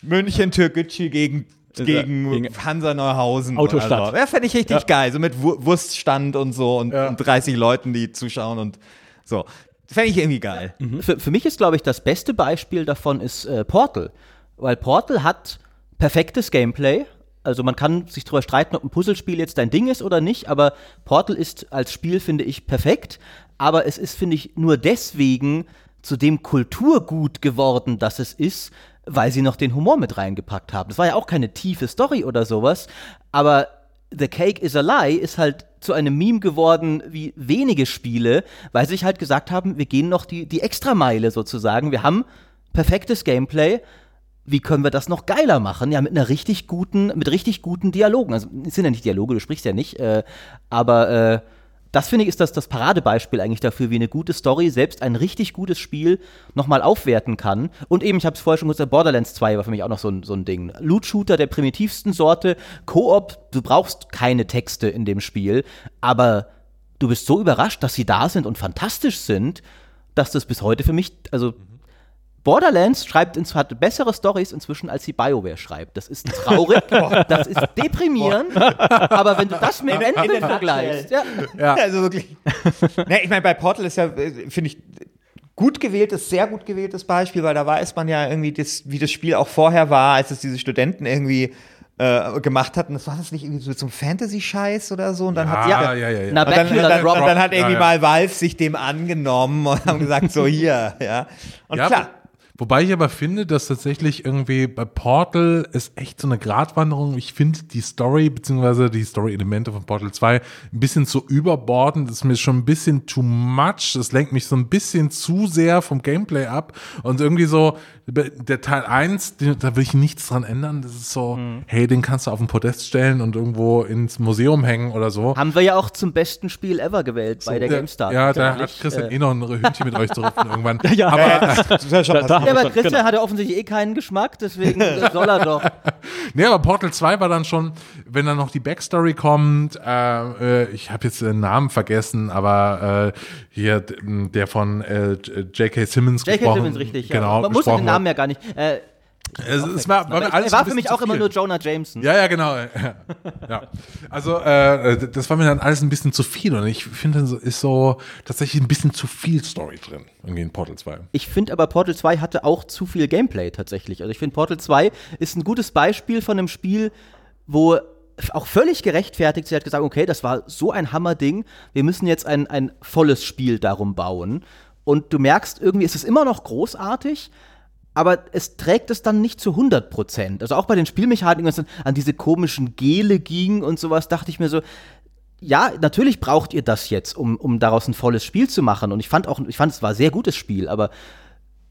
München, Türkgücü gegen, gegen, gegen Hansa Neuhausen. Autostadt. oder so. Ja, fände ich richtig geil. So mit Wur- Wurststand und so und, und 30 Leuten, die zuschauen und so. Fände ich irgendwie geil. Für, für mich ist, glaube ich, das beste Beispiel davon ist äh, Portal. Weil Portal hat perfektes Gameplay. Also man kann sich darüber streiten, ob ein Puzzlespiel jetzt dein Ding ist oder nicht, aber Portal ist als Spiel, finde ich, perfekt. Aber es ist, finde ich, nur deswegen zu dem Kulturgut geworden, das es ist, weil sie noch den Humor mit reingepackt haben. Das war ja auch keine tiefe Story oder sowas, aber The Cake is a Lie ist halt zu einem Meme geworden wie wenige Spiele, weil sie sich halt gesagt haben, wir gehen noch die, die Extrameile sozusagen. Wir haben perfektes Gameplay. Wie können wir das noch geiler machen? Ja, mit einer richtig guten, mit richtig guten Dialogen. Also, es sind ja nicht Dialoge, du sprichst ja nicht, äh, aber äh, das finde ich ist das, das Paradebeispiel eigentlich dafür, wie eine gute Story selbst ein richtig gutes Spiel nochmal aufwerten kann. Und eben, ich habe es vorher schon gesagt, Borderlands 2 war für mich auch noch so ein, so ein Ding. Loot-Shooter der primitivsten Sorte, Koop, du brauchst keine Texte in dem Spiel, aber du bist so überrascht, dass sie da sind und fantastisch sind, dass das bis heute für mich, also Borderlands schreibt ins, hat bessere Stories inzwischen, als die BioWare schreibt. Das ist traurig, *laughs* das ist deprimierend, aber wenn du das mit Anthem vergleichst, ja, Ja. Also wirklich. *laughs* ne, ich meine, bei Portal ist ja, äh, finde ich, gut gewähltes, sehr gut gewähltes Beispiel, weil da weiß man ja irgendwie, das, wie das Spiel auch vorher war, als es diese Studenten irgendwie äh, gemacht hatten. Das war das nicht irgendwie so zum Fantasy-Scheiß oder so? Und dann hat Ja, ja, ja, ja. Na, Und dann, dann, und dann hat irgendwie Ja, ja. mal Valve sich dem angenommen und haben gesagt, so hier, ja. Und Ja, klar, Wobei ich aber finde, dass tatsächlich irgendwie bei Portal ist echt so eine Gratwanderung. Ich finde die Story, beziehungsweise die Story-Elemente von Portal 2 ein bisschen zu überbordend. Das ist mir schon ein bisschen too much. Das lenkt mich so ein bisschen zu sehr vom Gameplay ab. Und irgendwie so, der Teil 1, da will ich nichts dran ändern. Das ist so, mhm. hey, den kannst du auf den Podest stellen und irgendwo ins Museum hängen oder so. Haben wir ja auch zum besten Spiel ever gewählt so, bei der GameStar. Ja, da hat Christian äh, eh noch ein Hündchen mit euch zu rufen irgendwann. *laughs* Ja, aber, ja, ja, *laughs* da, ja, aber Christian genau. hat ja offensichtlich eh keinen Geschmack, deswegen *laughs* soll er doch. Nee, aber Portal 2 war dann schon, wenn dann noch die Backstory kommt, äh, äh ich habe jetzt den Namen vergessen, aber äh, hier der von äh, J.K. Simmons J.K. Simmons, richtig, genau, ja. Man muss den Namen ja gar nicht. Äh, es, es war, war er war für mich auch immer nur Jonah Jameson. Ja, ja, genau. *laughs* ja. Also, äh, das war mir dann alles ein bisschen zu viel und ich finde, es ist so tatsächlich ein bisschen zu viel Story drin irgendwie in Portal 2. Ich finde aber, Portal 2 hatte auch zu viel Gameplay tatsächlich. Also, ich finde, Portal 2 ist ein gutes Beispiel von einem Spiel, wo auch völlig gerechtfertigt. Sie hat gesagt, okay, das war so ein Hammerding, wir müssen jetzt ein, ein volles Spiel darum bauen. Und du merkst, irgendwie ist es immer noch großartig, aber es trägt es dann nicht zu 100 Prozent. Also auch bei den Spielmechaniken, wenn es dann an diese komischen Gele ging und sowas, dachte ich mir so, ja, natürlich braucht ihr das jetzt, um, um daraus ein volles Spiel zu machen. Und ich fand auch, ich fand, es war ein sehr gutes Spiel, aber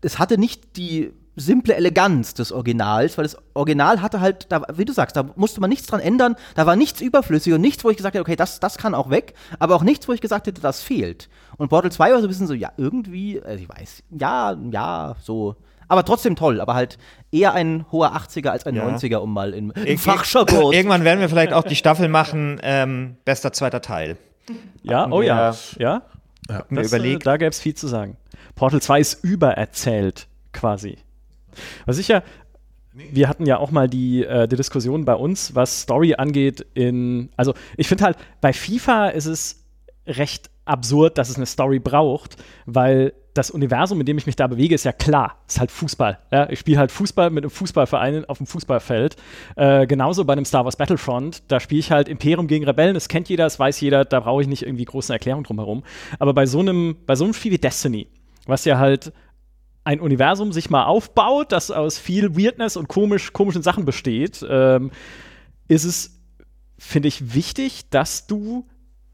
es hatte nicht die simple Eleganz des Originals, weil das Original hatte halt, da, wie du sagst, da musste man nichts dran ändern, da war nichts überflüssig und nichts, wo ich gesagt hätte, okay, das, das kann auch weg, aber auch nichts, wo ich gesagt hätte, das fehlt. Und Portal 2 war so ein bisschen so, ja, irgendwie, also ich weiß, ja, ja, so aber trotzdem toll, aber halt eher ein hoher 80er als ein ja. 90er, um mal in, in Fachjargon. Irgendwann werden wir vielleicht auch die Staffel machen, ähm, bester zweiter Teil. Ja, Hatten oh ja. Ja. ja. Das, überlegt. Äh, da gäbe es viel zu sagen. Portal 2 ist übererzählt, quasi. Was ich ja, wir hatten ja auch mal die, äh, die Diskussion bei uns, was Story angeht, in, also ich finde halt, bei FIFA ist es recht absurd, dass es eine Story braucht, weil das Universum, in dem ich mich da bewege, ist ja klar. Ist halt Fußball. Ja? Ich spiele halt Fußball mit einem Fußballverein auf dem Fußballfeld. Äh, genauso bei einem Star Wars Battlefront. Da spiele ich halt Imperium gegen Rebellen. Das kennt jeder, das weiß jeder. Da brauche ich nicht irgendwie große Erklärung drumherum. Aber bei so einem, bei so einem Spiel wie Destiny, was ja halt ein Universum sich mal aufbaut, das aus viel Weirdness und komisch, komischen Sachen besteht, ähm, ist es, finde ich, wichtig, dass du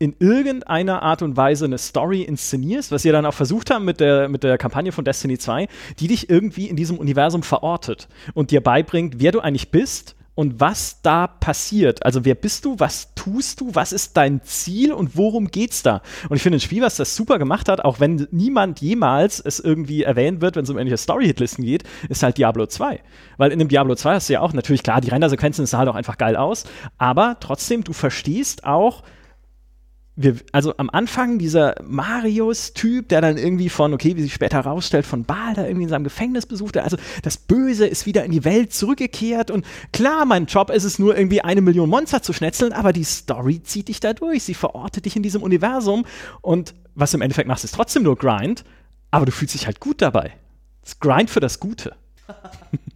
in irgendeiner Art und Weise eine Story inszenierst, was ihr dann auch versucht haben mit der, mit der Kampagne von Destiny 2, die dich irgendwie in diesem Universum verortet und dir beibringt, wer du eigentlich bist und was da passiert. Also wer bist du, was tust du, was ist dein Ziel und worum geht's da? Und ich finde ein Spiel, was das super gemacht hat, auch wenn niemand jemals es irgendwie erwähnt wird, wenn es um ähnliche Story-Hitlisten geht, ist halt Diablo 2. Weil in dem Diablo 2 hast du ja auch natürlich, klar, die Rendersequenzen sah halt auch einfach geil aus, aber trotzdem, du verstehst auch, wir, also am Anfang dieser Marius-Typ, der dann irgendwie von, okay, wie sich später herausstellt, von Baal da irgendwie in seinem Gefängnis besuchte. Also das Böse ist wieder in die Welt zurückgekehrt und klar, mein Job ist es nur irgendwie eine Million Monster zu schnetzeln, aber die Story zieht dich da durch. Sie verortet dich in diesem Universum und was du im Endeffekt machst, ist trotzdem nur Grind, aber du fühlst dich halt gut dabei. Das Grind für das Gute. *laughs*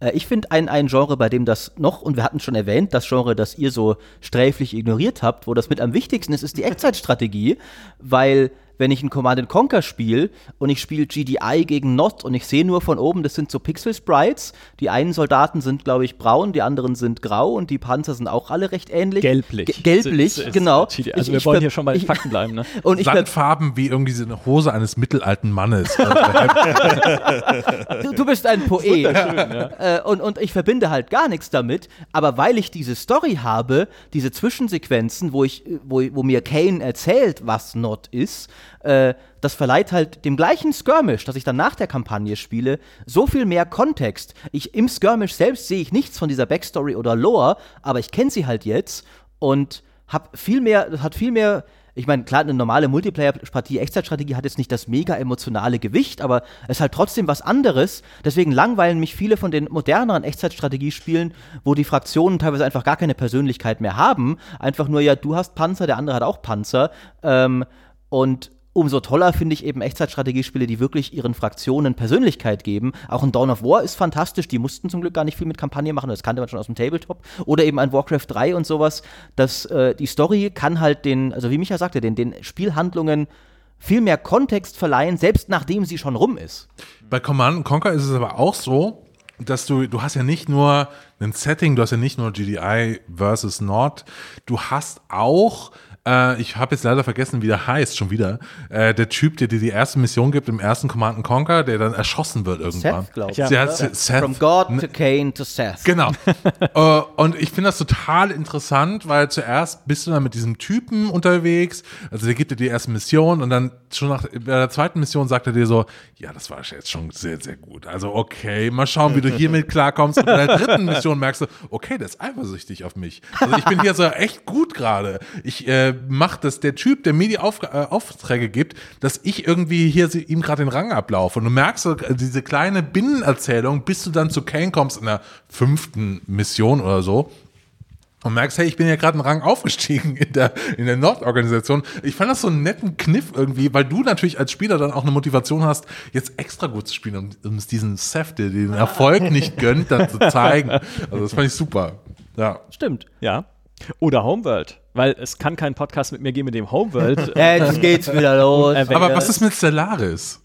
Äh, ich finde ein, ein Genre, bei dem das noch, und wir hatten schon erwähnt, das Genre, das ihr so sträflich ignoriert habt, wo das mit am wichtigsten ist, ist die Echtzeitstrategie, weil wenn ich ein Command Conquer spiele und ich spiele GDI gegen Not und ich sehe nur von oben, das sind so Pixel-Sprites. Die einen Soldaten sind, glaube ich, braun, die anderen sind grau und die Panzer sind auch alle recht ähnlich. Gelblich. G gelblich, ist, ist, genau. also ich, wir ich wollen hier schon bei den Fakten bleiben. Ne? *laughs* Und ich Sandfarben wie irgendwie so eine Hose eines mittelalten Mannes. *laughs* du, du, bist ein Poet. Ja. Äh, und, und ich verbinde halt gar nichts damit, aber weil ich diese Story habe, diese Zwischensequenzen, wo, ich, wo, wo mir Kane erzählt, was Not ist, äh, das verleiht halt dem gleichen Skirmish, das ich dann nach der Kampagne spiele, so viel mehr Kontext. Ich, Im Skirmish selbst sehe ich nichts von dieser Backstory oder Lore, aber ich kenne sie halt jetzt und hab viel mehr, hat viel mehr ich meine, klar, eine normale Multiplayer-Partie, Echtzeitstrategie hat jetzt nicht das mega emotionale Gewicht, aber es ist halt trotzdem was anderes. Deswegen langweilen mich viele von den moderneren Echtzeitstrategiespielen, wo die Fraktionen teilweise einfach gar keine Persönlichkeit mehr haben. Einfach nur, ja, du hast Panzer, der andere hat auch Panzer. Ähm, und umso toller finde ich eben Echtzeitstrategiespiele, die wirklich ihren Fraktionen Persönlichkeit geben. Auch ein Dawn of War ist fantastisch, die mussten zum Glück gar nicht viel mit Kampagne machen, das kannte man schon aus dem Tabletop. Oder eben ein Warcraft 3 und sowas. Das, äh, die Story kann halt den, also wie Micha sagte, den, den Spielhandlungen viel mehr Kontext verleihen, selbst nachdem sie schon rum ist. Bei Command Conquer ist es aber auch so, dass du, du hast ja nicht nur ein Setting, du hast ja nicht nur GDI versus Nord, du hast auch äh, ich habe jetzt leider vergessen, wie der heißt, schon wieder. Äh, der Typ, der dir die erste Mission gibt im ersten Command Conquer, der dann erschossen wird irgendwann. Seth, glaube ich. Ja. Seth. From God to Cain to Seth. Genau. *laughs* äh, und ich finde das total interessant, weil zuerst bist du dann mit diesem Typen unterwegs, also der gibt dir die erste Mission und dann schon nach bei der zweiten Mission sagt er dir so, ja, das war jetzt schon sehr, sehr gut. Also okay, mal schauen, wie du hiermit klarkommst. Und bei der dritten Mission merkst du, okay, der ist eifersüchtig auf mich. Also ich bin hier so echt gut gerade. Ich äh, mache das, der Typ, der mir die Auf äh, Aufträge gibt, dass ich irgendwie hier sie, ihm gerade den Rang ablaufe. Und du merkst so, äh, diese kleine Binnenerzählung, bis du dann zu Kane kommst in der fünften Mission oder so. Und merkst, hey, ich bin ja gerade einen Rang aufgestiegen in der, in der Nordorganisation. Ich fand das so einen netten Kniff irgendwie, weil du natürlich als Spieler dann auch eine Motivation hast, jetzt extra gut zu spielen, um, um es diesen Seth, der den Erfolg nicht gönnt, dann zu zeigen. Also das fand ich super. Ja. Stimmt. Ja. Oder Homeworld. Weil es kann keinen Podcast mit mir geben, mit dem Homeworld. *laughs* Jetzt geht's wieder los. Äh, Aber was ist mit Stellaris?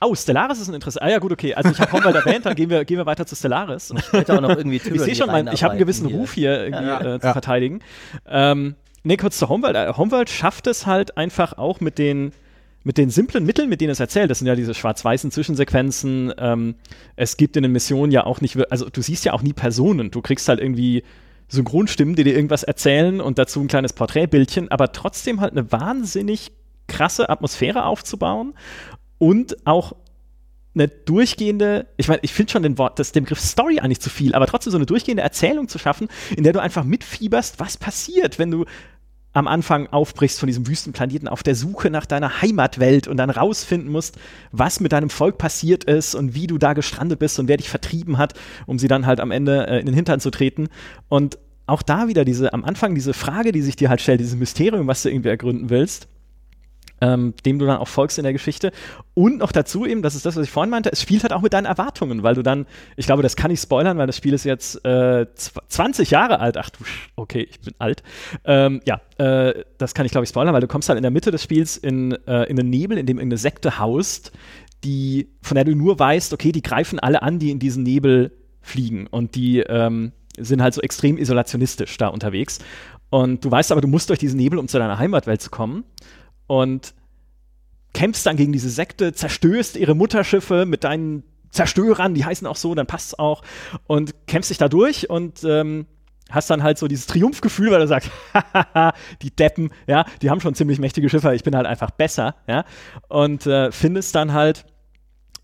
oh, Stellaris ist ein Interesse. Ah ja, gut, okay. Also ich habe Homeworld erwähnt, dann gehen wir, gehen wir weiter zu Stellaris. Später auch noch irgendwie Ich sehe schon, mein, ich habe einen gewissen reinarbeiten Ruf hier irgendwie Ja. äh, zu verteidigen. Ähm, nee, kurz zu Homeworld. Äh, Homeworld schafft es halt einfach auch mit den mit den simplen Mitteln, mit denen es erzählt, das sind ja diese schwarz-weißen Zwischensequenzen, ähm, es gibt in den Missionen ja auch nicht, also du siehst ja auch nie Personen, du kriegst halt irgendwie Synchronstimmen, die dir irgendwas erzählen und dazu ein kleines Porträtbildchen, aber trotzdem halt eine wahnsinnig krasse Atmosphäre aufzubauen und auch eine durchgehende, ich meine, ich finde schon den Wort, das, den Begriff Story eigentlich zu viel, aber trotzdem so eine durchgehende Erzählung zu schaffen, in der du einfach mitfieberst, was passiert, wenn du am Anfang aufbrichst von diesem Wüstenplaneten auf der Suche nach deiner Heimatwelt und dann rausfinden musst, was mit deinem Volk passiert ist und wie du da gestrandet bist und wer dich vertrieben hat, um sie dann halt am Ende äh, in den Hintern zu treten. Und auch da wieder diese, am Anfang diese Frage, die sich dir halt stellt, dieses Mysterium, was du irgendwie ergründen willst ähm, dem du dann auch folgst in der Geschichte. Und noch dazu eben, das ist das, was ich vorhin meinte, es spielt halt auch mit deinen Erwartungen, weil du dann, ich glaube, das kann ich spoilern, weil das Spiel ist jetzt äh, zw- 20 Jahre alt. Ach du, okay, ich bin alt. Ähm, ja, äh, das kann ich, glaube ich, spoilern, weil du kommst halt in der Mitte des Spiels in, äh, in einen Nebel, in dem irgendeine Sekte haust, die, von der du nur weißt, okay, die greifen alle an, die in diesen Nebel fliegen und die ähm, sind halt so extrem isolationistisch da unterwegs. Und du weißt aber, du musst durch diesen Nebel, um zu deiner Heimatwelt zu kommen und kämpfst dann gegen diese Sekte, zerstörst ihre Mutterschiffe mit deinen Zerstörern, die heißen auch so, dann passt's auch und kämpfst dich da durch und ähm, hast dann halt so dieses Triumphgefühl, weil du sagst, *laughs* hahaha, die Deppen, ja, die haben schon ziemlich mächtige Schiffe, ich bin halt einfach besser, ja, und äh, findest dann halt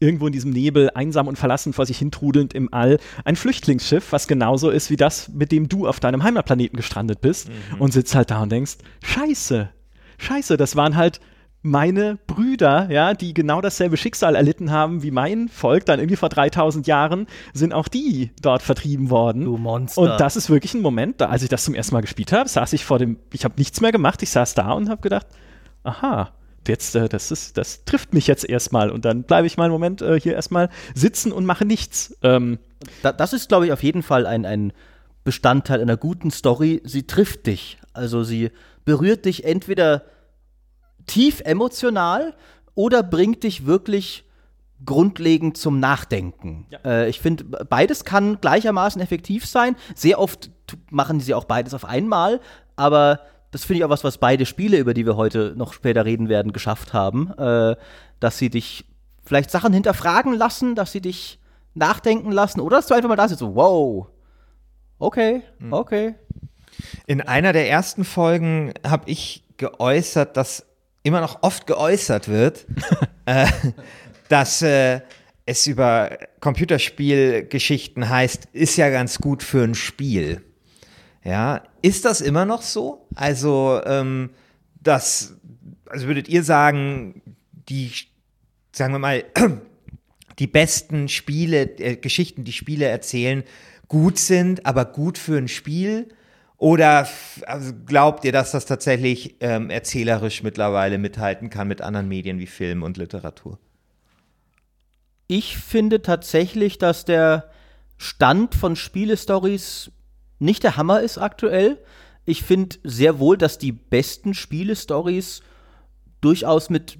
irgendwo in diesem Nebel, einsam und verlassen vor sich hintrudelnd im All, ein Flüchtlingsschiff, was genauso ist wie das, mit dem du auf deinem Heimatplaneten gestrandet bist und sitzt halt da und denkst, scheiße, scheiße, das waren halt meine Brüder, ja, die genau dasselbe Schicksal erlitten haben wie mein Volk, dann irgendwie vor 3000 Jahren, sind auch die dort vertrieben worden. Du Monster. Und das ist wirklich ein Moment, da, als ich das zum ersten Mal gespielt habe, saß ich vor dem, ich habe nichts mehr gemacht, ich saß da und habe gedacht, aha, jetzt, äh, das ist, das trifft mich jetzt erstmal und dann bleibe ich mal einen Moment äh, hier erstmal sitzen und mache nichts. Ähm, Da, das ist, glaube ich, auf jeden Fall ein, ein Bestandteil einer guten Story. Sie trifft dich. Also sie berührt dich entweder tief emotional oder bringt dich wirklich grundlegend zum Nachdenken. Ja. Äh, ich finde, beides kann gleichermaßen effektiv sein. Sehr oft machen sie auch beides auf einmal, aber das finde ich auch was, was beide Spiele, über die wir heute noch später reden werden, geschafft haben, äh, dass sie dich vielleicht Sachen hinterfragen lassen, dass sie dich nachdenken lassen oder dass du einfach mal da sitzt, so, wow, okay, okay. In einer der ersten Folgen habe ich geäußert, dass immer noch oft geäußert wird, *laughs* äh, dass äh, es über Computerspielgeschichten heißt, ist ja ganz gut für ein Spiel. Ja, ist das immer noch so? Also, ähm, das, also würdet ihr sagen, die, sagen wir mal, *clears throat* die besten Spiele, äh, Geschichten, die Spiele erzählen, gut sind, aber gut für ein Spiel? Oder also glaubt ihr, dass das tatsächlich ähm, erzählerisch mittlerweile mithalten kann mit anderen Medien wie Film und Literatur? Ich finde tatsächlich, dass der Stand von Spielestories nicht der Hammer ist aktuell. Ich finde sehr wohl, dass die besten Spielestories durchaus mit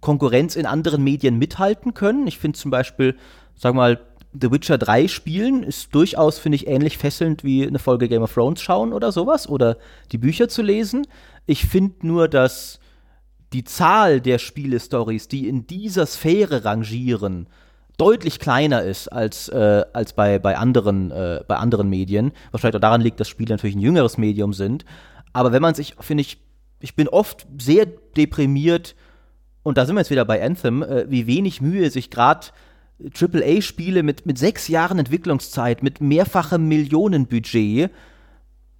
Konkurrenz in anderen Medien mithalten können. Ich finde zum Beispiel, sag mal, The Witcher 3 spielen ist durchaus, finde ich, ähnlich fesselnd wie eine Folge Game of Thrones schauen oder sowas oder die Bücher zu lesen. Ich finde nur, dass die Zahl der Spielestories, die in dieser Sphäre rangieren, deutlich kleiner ist als, äh, als bei, bei, anderen, äh, bei anderen Medien. Vielleicht auch daran liegt, dass Spiele natürlich ein jüngeres Medium sind. Aber wenn man sich, finde ich, ich bin oft sehr deprimiert, und da sind wir jetzt wieder bei Anthem, äh, wie wenig Mühe sich gerade AAA-Spiele mit, mit sechs Jahren Entwicklungszeit, mit mehrfachem Millionenbudget.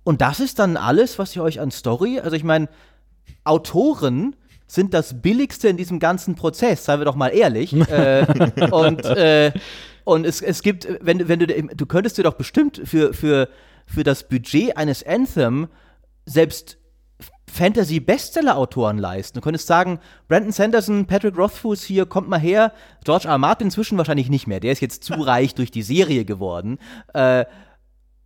Und das ist dann alles, was ihr euch an Story, also ich meine, Autoren sind das Billigste in diesem ganzen Prozess, seien wir doch mal ehrlich. *laughs* äh, und äh, und es, es gibt, wenn, wenn du, du könntest dir doch bestimmt für, für, für das Budget eines Anthem selbst Fantasy-Bestseller-Autoren leisten. Du könntest sagen, Brandon Sanderson, Patrick Rothfuss hier, kommt mal her. George R. Martin inzwischen wahrscheinlich nicht mehr. Der ist jetzt zu *laughs* reich durch die Serie geworden. Äh,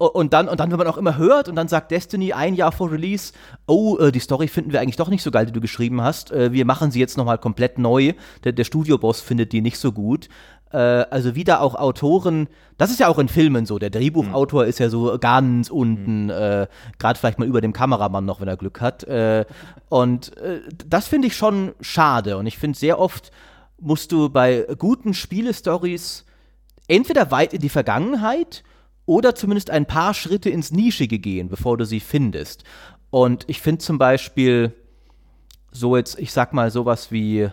und dann, und dann, wenn man auch immer hört und dann sagt Destiny ein Jahr vor Release, oh, äh, die Story finden wir eigentlich doch nicht so geil, die du geschrieben hast. Äh, wir machen sie jetzt nochmal komplett neu. Der, der Studioboss findet die nicht so gut. Äh, also wieder auch Autoren, das ist ja auch in Filmen so. Der Drehbuchautor mhm. ist ja so ganz unten, mhm. äh, gerade vielleicht mal über dem Kameramann noch, wenn er Glück hat. Äh, und äh, das finde ich schon schade. Und ich finde sehr oft musst du bei guten Spielestories entweder weit in die Vergangenheit oder zumindest ein paar Schritte ins Nischige gehen, bevor du sie findest. Und ich finde zum Beispiel so jetzt, ich sag mal sowas wie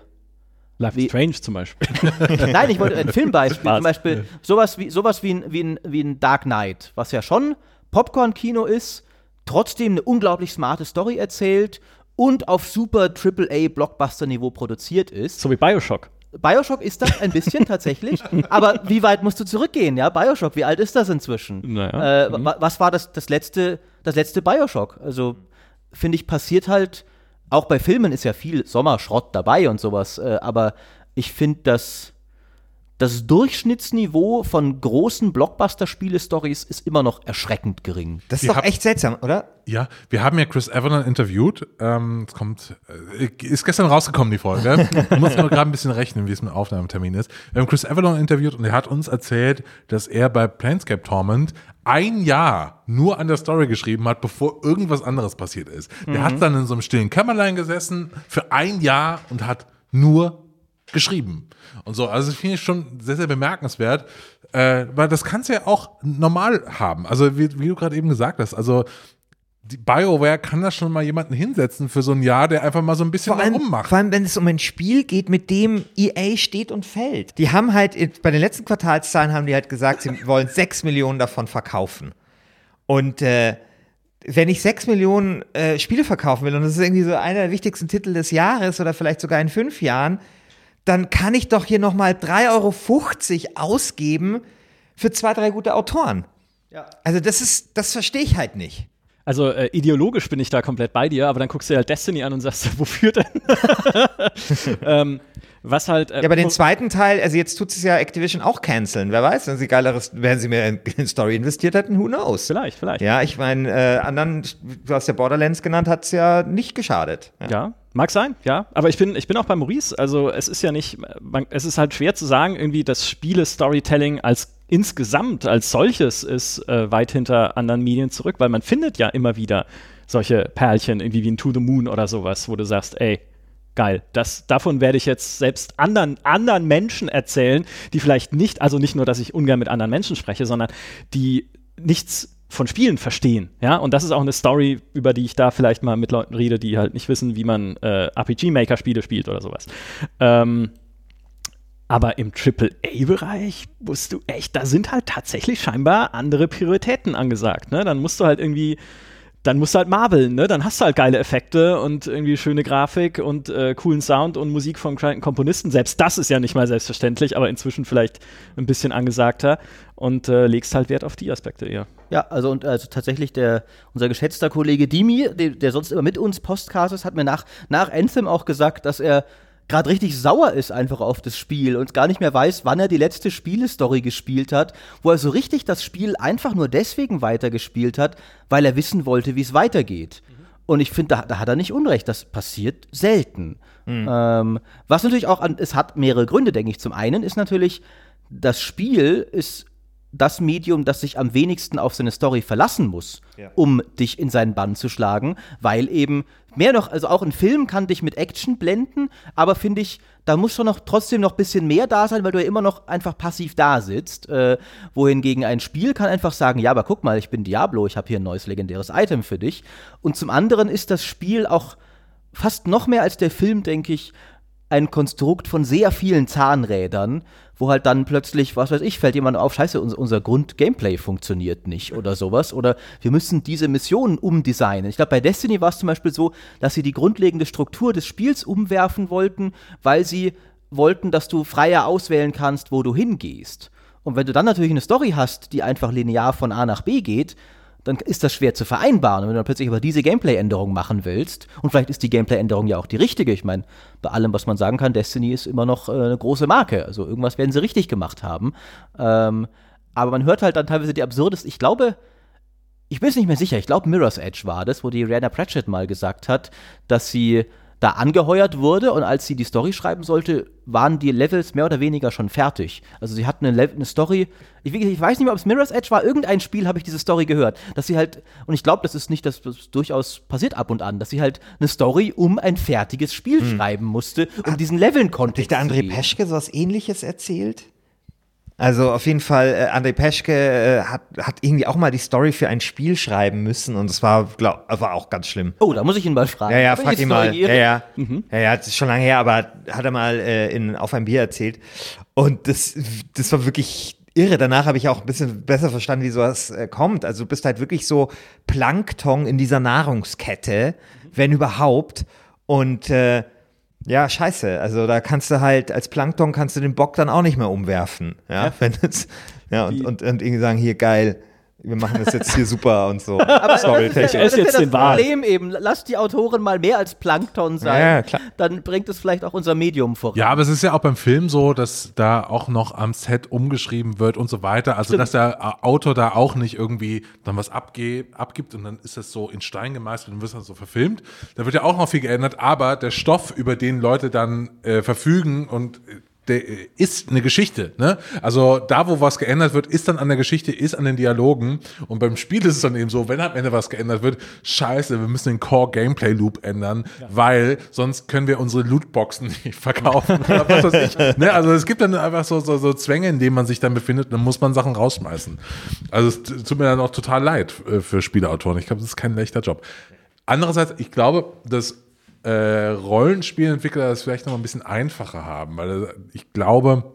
Life wie, Strange zum Beispiel. *laughs* Nein, ich wollte ein Filmbeispiel. Spaß. Zum Beispiel sowas wie, sowas wie, ein, wie, ein, wie ein Dark Knight, was ja schon Popcorn-Kino ist, trotzdem eine unglaublich smarte Story erzählt und auf super AAA-Blockbuster-Niveau produziert ist. So wie Bioshock. Bioshock ist das ein bisschen *laughs* tatsächlich, aber wie weit musst du zurückgehen, ja? Bioshock, wie alt ist das inzwischen? Naja. Äh, mhm. Was war das, das, letzte, das letzte Bioshock? Also, finde ich, passiert halt, auch bei Filmen ist ja viel Sommerschrott dabei und sowas, äh, aber ich finde, dass das Durchschnittsniveau von großen Blockbuster-Spiele-Stories ist immer noch erschreckend gering. Das ist wir doch echt seltsam, oder? Ja, wir haben ja Chris Evanon interviewt. Ähm, es kommt, äh, ist gestern rausgekommen, die Folge. Ich muss nur gerade ein bisschen rechnen, wie es mit Aufnahmetermin ist. Wir haben Chris Evanon interviewt und er hat uns erzählt, dass er bei Planescape Torment ein Jahr nur an der Story geschrieben hat, bevor irgendwas anderes passiert ist. Mhm. Der hat dann in so einem stillen Kämmerlein gesessen für ein Jahr und hat nur geschrieben. Und so, also das finde ich schon sehr, sehr bemerkenswert, äh, weil das kannst du ja auch normal haben. Also wie, wie du gerade eben gesagt hast, also die BioWare kann da schon mal jemanden hinsetzen für so ein Jahr, der einfach mal so ein bisschen vor allem, rummacht. Vor allem, wenn es um ein Spiel geht, mit dem EA steht und fällt. Die haben halt, bei den letzten Quartalszahlen haben die halt gesagt, sie *laughs* wollen sechs Millionen davon verkaufen. Und äh, wenn ich sechs Millionen äh, Spiele verkaufen will und das ist irgendwie so einer der wichtigsten Titel des Jahres oder vielleicht sogar in fünf Jahren, dann kann ich doch hier nochmal 3,50 Euro ausgeben für zwei, drei gute Autoren. Ja. Also das ist, das verstehe ich halt nicht. Also äh, ideologisch bin ich da komplett bei dir, aber dann guckst du dir halt Destiny an und sagst, *laughs* wofür denn? *laughs* ähm, was halt. Äh, ja, aber den zweiten Teil, also jetzt tut es ja Activision auch canceln. Wer weiß, wenn sie geileres, wenn sie mehr in *laughs* Story investiert hätten, who knows? Vielleicht, vielleicht. Ja, ich meine, äh, anderen, du hast ja Borderlands genannt, hat es ja nicht geschadet. Ja. ja. Mag sein, ja. Aber ich bin, ich bin auch bei Maurice. Also es ist ja nicht, man, es ist halt schwer zu sagen, irgendwie, dass Spiele-Storytelling als insgesamt als solches ist äh, weit hinter anderen Medien zurück, weil man findet ja immer wieder solche Perlchen, irgendwie wie ein To the Moon oder sowas, wo du sagst, ey, geil. Das, davon werde ich jetzt selbst anderen, anderen Menschen erzählen, die vielleicht nicht, also nicht nur, dass ich ungern mit anderen Menschen spreche, sondern die nichts von Spielen verstehen. Ja, und das ist auch eine Story, über die ich da vielleicht mal mit Leuten rede, die halt nicht wissen, wie man äh, RPG-Maker-Spiele spielt oder sowas. Ähm, aber im AAA-Bereich musst du echt, da sind halt tatsächlich scheinbar andere Prioritäten angesagt. Ne? Dann musst du halt irgendwie dann musst du halt marbeln, ne? Dann hast du halt geile Effekte und irgendwie schöne Grafik und äh, coolen Sound und Musik von Komponisten. Selbst das ist ja nicht mal selbstverständlich, aber inzwischen vielleicht ein bisschen angesagter und äh, legst halt Wert auf die Aspekte eher. Ja, also und also tatsächlich der unser geschätzter Kollege Dimi, der, der sonst immer mit uns Postcasts hat mir nach nach Anthem auch gesagt, dass er gerade richtig sauer ist einfach auf das Spiel und gar nicht mehr weiß, wann er die letzte Spielestory gespielt hat, wo er so richtig das Spiel einfach nur deswegen weitergespielt hat, weil er wissen wollte, wie es weitergeht. Mhm. Und ich finde, da, da hat er nicht Unrecht. Das passiert selten. Ähm, was natürlich auch an, es hat mehrere Gründe, denke ich. Zum einen ist natürlich, das Spiel ist das Medium, das sich am wenigsten auf seine Story verlassen muss, Ja. um dich in seinen Bann zu schlagen, weil eben mehr noch, also auch ein Film kann dich mit Action blenden, aber finde ich, da muss schon noch trotzdem noch ein bisschen mehr da sein, weil du ja immer noch einfach passiv da sitzt. Äh, wohingegen ein Spiel kann einfach sagen, ja, aber guck mal, ich bin Diablo, ich habe hier ein neues legendäres Item für dich. Und zum anderen ist das Spiel auch fast noch mehr als der Film, denke ich, ein Konstrukt von sehr vielen Zahnrädern, wo halt dann plötzlich, was weiß ich, fällt jemand auf, scheiße, unser, unser Grund-Gameplay funktioniert nicht oder sowas. Oder wir müssen diese Missionen umdesignen. Ich glaube, bei Destiny war es zum Beispiel so, dass sie die grundlegende Struktur des Spiels umwerfen wollten, weil sie wollten, dass du freier auswählen kannst, wo du hingehst. Und wenn du dann natürlich eine Story hast, die einfach linear von A nach B geht, dann ist das schwer zu vereinbaren. Und wenn du dann plötzlich aber diese Gameplay-Änderung machen willst, und vielleicht ist die Gameplay-Änderung ja auch die richtige, ich meine, bei allem, was man sagen kann, Destiny ist immer noch äh, eine große Marke. Also irgendwas werden sie richtig gemacht haben. Ähm, aber man hört halt dann teilweise die absurdesten, ich glaube, ich bin es nicht mehr sicher, ich glaube Mirror's Edge war das, wo die Rihanna Pratchett mal gesagt hat, dass sie da angeheuert wurde und als sie die Story schreiben sollte, waren die Levels mehr oder weniger schon fertig. Also sie hatten eine, eine Story, ich, ich weiß nicht mehr, ob es Mirror's Edge war, irgendein Spiel habe ich diese Story gehört, dass sie halt, und ich glaube, das ist nicht, das, das durchaus passiert ab und an, dass sie halt eine Story um ein fertiges Spiel schreiben musste, um diesen Leveln Hat Kontext nicht der André. Peschke sowas ähnliches erzählt? Also auf jeden Fall, äh, André Peschke äh, hat, hat irgendwie auch mal die Story für ein Spiel schreiben müssen und es war, glaub, war auch ganz schlimm. Oh, da muss ich ihn mal fragen. Ja, ja, bin frag ihn mal. Ja, ja. Ja, ja, das ist schon lange her, aber hat er mal äh, in, auf ein Bier erzählt. Und das, das war wirklich irre. Danach habe ich auch ein bisschen besser verstanden, wie sowas äh, kommt. Also du bist halt wirklich so Plankton in dieser Nahrungskette, wenn überhaupt. Und äh, ja, scheiße. Also da kannst du halt, als Plankton kannst du den Bock dann auch nicht mehr umwerfen. Ja, *laughs* wenn es, ja, und, und, und irgendwie sagen, hier geil, wir machen das jetzt hier *laughs* super und so. Aber Sorry, das ist ja, das ist ja jetzt das den Wahl. Problem eben. Lass die Autoren mal mehr als Plankton sein. Ja, klar. Dann bringt es vielleicht auch unser Medium voran. Ja, aber es ist ja auch beim Film so, dass da auch noch am Set umgeschrieben wird und so weiter. Also, dass der Autor da auch nicht irgendwie dann was abge abgibt und dann ist das so in Stein gemeißelt und wird dann so verfilmt. Da wird ja auch noch viel geändert, aber der Stoff, über den Leute dann äh, verfügen und äh, der ist eine Geschichte, ne? Also da, wo was geändert wird, ist dann an der Geschichte, ist an den Dialogen. Und beim Spiel ist es dann eben so, wenn am Ende was geändert wird, scheiße, wir müssen den Core Gameplay Loop ändern, weil sonst können wir unsere Lootboxen *laughs* nicht verkaufen. oder was weiß ich. *laughs* Ne? Also es gibt dann einfach so, so, so Zwänge, in denen man sich dann befindet, dann muss man Sachen rausschmeißen. Also es tut mir dann auch total leid äh, für Spieleautoren. Ich glaube, das ist kein leichter Job. Andererseits, ich glaube, dass äh, Rollenspielentwickler das vielleicht noch ein bisschen einfacher haben, weil äh, ich glaube,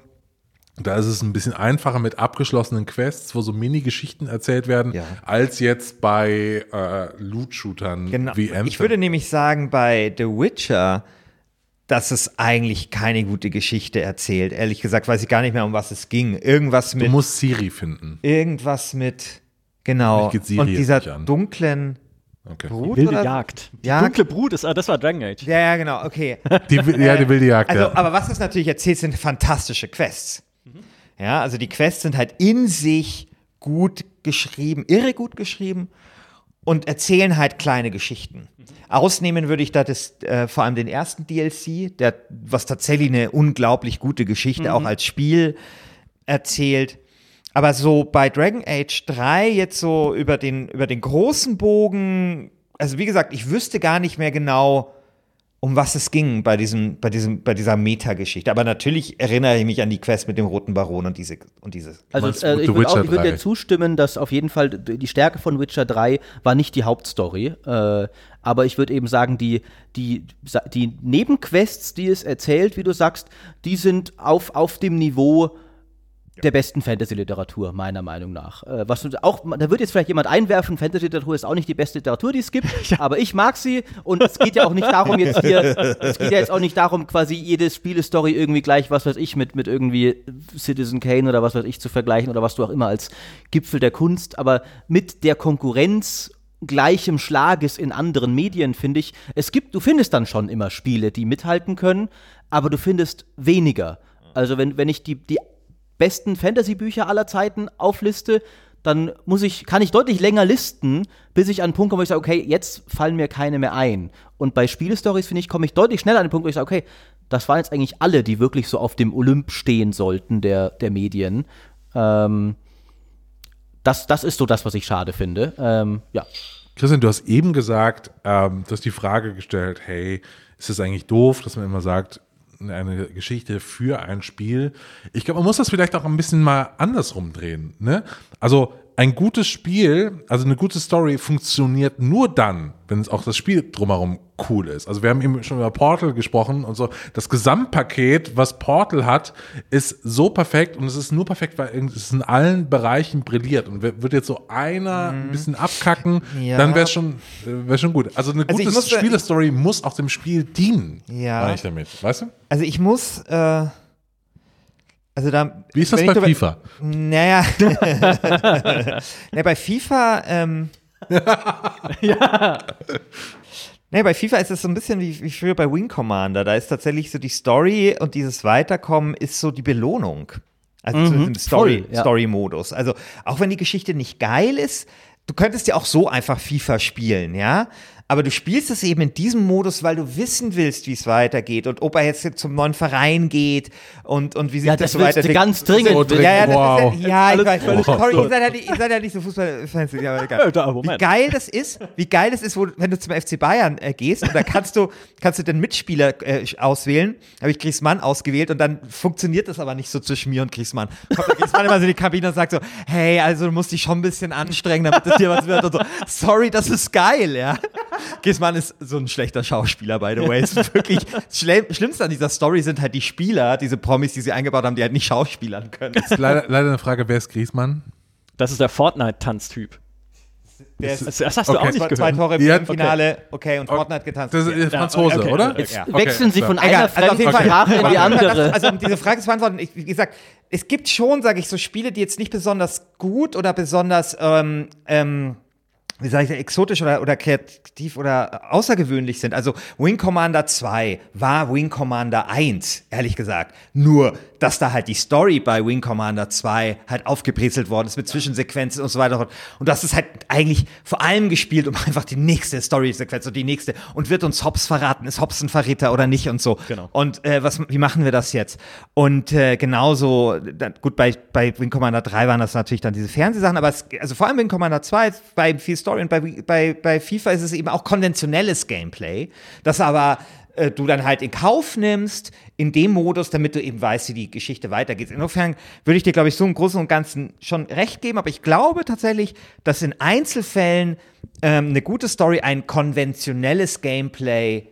da ist es ein bisschen einfacher mit abgeschlossenen Quests, wo so Mini-Geschichten erzählt werden, Ja. als jetzt bei äh, Loot-Shootern Genau. wie Anthem. Ich würde nämlich sagen, bei The Witcher, dass es eigentlich keine gute Geschichte erzählt. Ehrlich gesagt weiß ich gar nicht mehr, um was es ging. Irgendwas du mit, musst Siri finden. irgendwas mit, genau. Und dieser dunklen Okay. Brut Wilde oder? Jagd. Die Jagd? dunkle Brut, ist, ah, das war Dragon Age. Ja, ja, genau, okay. Die, ja, die wilde Jagd, Also, ja. aber was es natürlich erzählt, sind fantastische Quests. Ja, also die Quests sind halt in sich gut geschrieben, irre gut geschrieben und erzählen halt kleine Geschichten. Ausnehmen würde ich da das, äh, vor allem den ersten DLC, der, was tatsächlich eine unglaublich gute Geschichte auch als Spiel erzählt. Aber so bei Dragon Age 3 jetzt so über den, über den großen Bogen, also wie gesagt, ich wüsste gar nicht mehr genau, um was es ging bei diesem, bei diesem, bei dieser Meta-Geschichte. Aber natürlich erinnere ich mich an die Quest mit dem Roten Baron und diese, und dieses. Also äh, The ich würde Witcher auch- ich würd 3? dir zustimmen, dass auf jeden Fall die Stärke von Witcher 3 war nicht die Hauptstory. Äh, aber ich würde eben sagen, die, die, die Nebenquests, die es erzählt, wie du sagst, die sind auf, auf dem Niveau der besten Fantasy-Literatur, meiner Meinung nach. Äh, was auch, da wird jetzt vielleicht jemand einwerfen, Fantasy-Literatur ist auch nicht die beste Literatur, die es gibt, *laughs* aber ich mag sie und es geht ja auch nicht darum, jetzt hier, *laughs* es geht ja jetzt auch nicht darum, quasi jede Spielestory irgendwie gleich, was weiß ich, mit, mit irgendwie Citizen Kane oder was weiß ich zu vergleichen oder was du auch immer als Gipfel der Kunst, aber mit der Konkurrenz gleichem Schlages in anderen Medien, finde ich, es gibt, du findest dann schon immer Spiele, die mithalten können, aber du findest weniger. Also wenn, wenn ich die, die besten Fantasy-Bücher aller Zeiten aufliste, dann muss ich, kann ich deutlich länger listen, bis ich an einen Punkt komme, wo ich sage, okay, jetzt fallen mir keine mehr ein. Und bei Spielestories, finde ich, komme ich deutlich schneller an den Punkt, wo ich sage, okay, das waren jetzt eigentlich alle, die wirklich so auf dem Olymp stehen sollten der, der Medien. Ähm, das, das ist so das, was ich schade finde. Ähm, ja. Christian, du hast eben gesagt, ähm, du hast die Frage gestellt, hey, ist es eigentlich doof, dass man immer sagt, eine Geschichte für ein Spiel. Ich glaube, man muss das vielleicht auch ein bisschen mal andersrum drehen. Ne? Also ein gutes Spiel, also eine gute Story funktioniert nur dann, wenn es auch das Spiel drumherum cool ist. Also wir haben eben schon über Portal gesprochen und so. Das Gesamtpaket, was Portal hat, ist so perfekt und es ist nur perfekt, weil es in allen Bereichen brilliert. Und wird jetzt so einer ein bisschen abkacken, Ja. dann wäre es schon, äh, wär schon gut. Also eine Also gute musste- Spielestory muss auch dem Spiel dienen. Ja. Meine ich damit. Weißt du? Also ich muss, äh, also da. Wie ist das wenn bei FIFA? Naja. *laughs* ne, bei FIFA, ähm, *laughs* Nee, bei FIFA ist es so ein bisschen wie, wie früher bei Wing Commander. Da ist tatsächlich so die Story und dieses Weiterkommen ist so die Belohnung. Also so im Story, ja. Story-Modus. Also auch wenn die Geschichte nicht geil ist, du könntest ja auch so einfach FIFA spielen, ja. Aber du spielst es eben in diesem Modus, weil du wissen willst, wie es weitergeht und ob er jetzt zum neuen Verein geht und, und wie sich Ja, das, das so willst du weiterentwickelt. ganz dringend. So dringend. Ja, ja, Wow. ist ja, ja ich weiß. völlig Sorry, ihr seid ja nicht, ihr seid ja nicht so Fußballfans. Ja, aber egal. Wie geil das ist, wie geil das ist, wo, wenn du zum FC Bayern äh, gehst und da kannst du, kannst du den Mitspieler äh, auswählen. Habe ich Griezmann ausgewählt und dann funktioniert das aber nicht so zwischen mir und Griezmann. Kommt der Griezmann immer so in die Kabine und sagt so, hey, also du musst dich schon ein bisschen anstrengen, damit das hier was wird und so. Sorry, das ist geil, ja. Griezmann ist so ein schlechter Schauspieler, by the way. Ist wirklich, Schle- Schlimmste an dieser Story sind halt die Spieler, diese Promis, die sie eingebaut haben, die halt nicht schauspielern können. Leider, leider eine Frage, wer ist Griezmann? Das ist der Fortnite-Tanztyp. Der ist Das, das hast du Okay. auch nicht zwei, gehört. zwei Tore im Ja, Finale, okay, und Fortnite getanzt. Das ist Ja. äh, Franzose, okay, oder? okay. Jetzt Ja. wechseln sie Okay, von einer Egal, also auf jeden fremden Fall. Sprache in die andere. Also um diese Frage zu beantworten, ich, wie gesagt, es gibt schon, sage ich, so Spiele, die jetzt nicht besonders gut oder besonders, ähm, ähm, wie sage ich, exotisch oder, oder kreativ oder außergewöhnlich sind. Also Wing Commander 2 war Wing Commander 1, ehrlich gesagt. Nur, dass da halt die Story bei Wing Commander 2 halt aufgebrezelt worden ist mit Zwischensequenzen und so weiter. Und das ist halt eigentlich vor allem gespielt, um *laughs* einfach die nächste Story-Sequenz und die nächste. Und wird uns Hobbs verraten, ist Hobbs ein Verräter oder nicht und so. Genau. Und äh, was, wie machen wir das jetzt? Und äh, genauso, dann, gut, bei, bei Wing Commander 3 waren das natürlich dann diese Fernsehsachen, aber es, also vor allem Wing Commander 2 ist bei viel Story und bei, bei, bei FIFA ist es eben auch konventionelles Gameplay, das aber äh, du dann halt in Kauf nimmst, in dem Modus, damit du eben weißt, wie die Geschichte weitergeht. Insofern würde ich dir, glaube ich, so im Großen und Ganzen schon recht geben, aber ich glaube tatsächlich, dass in Einzelfällen ähm, eine gute Story ein konventionelles Gameplay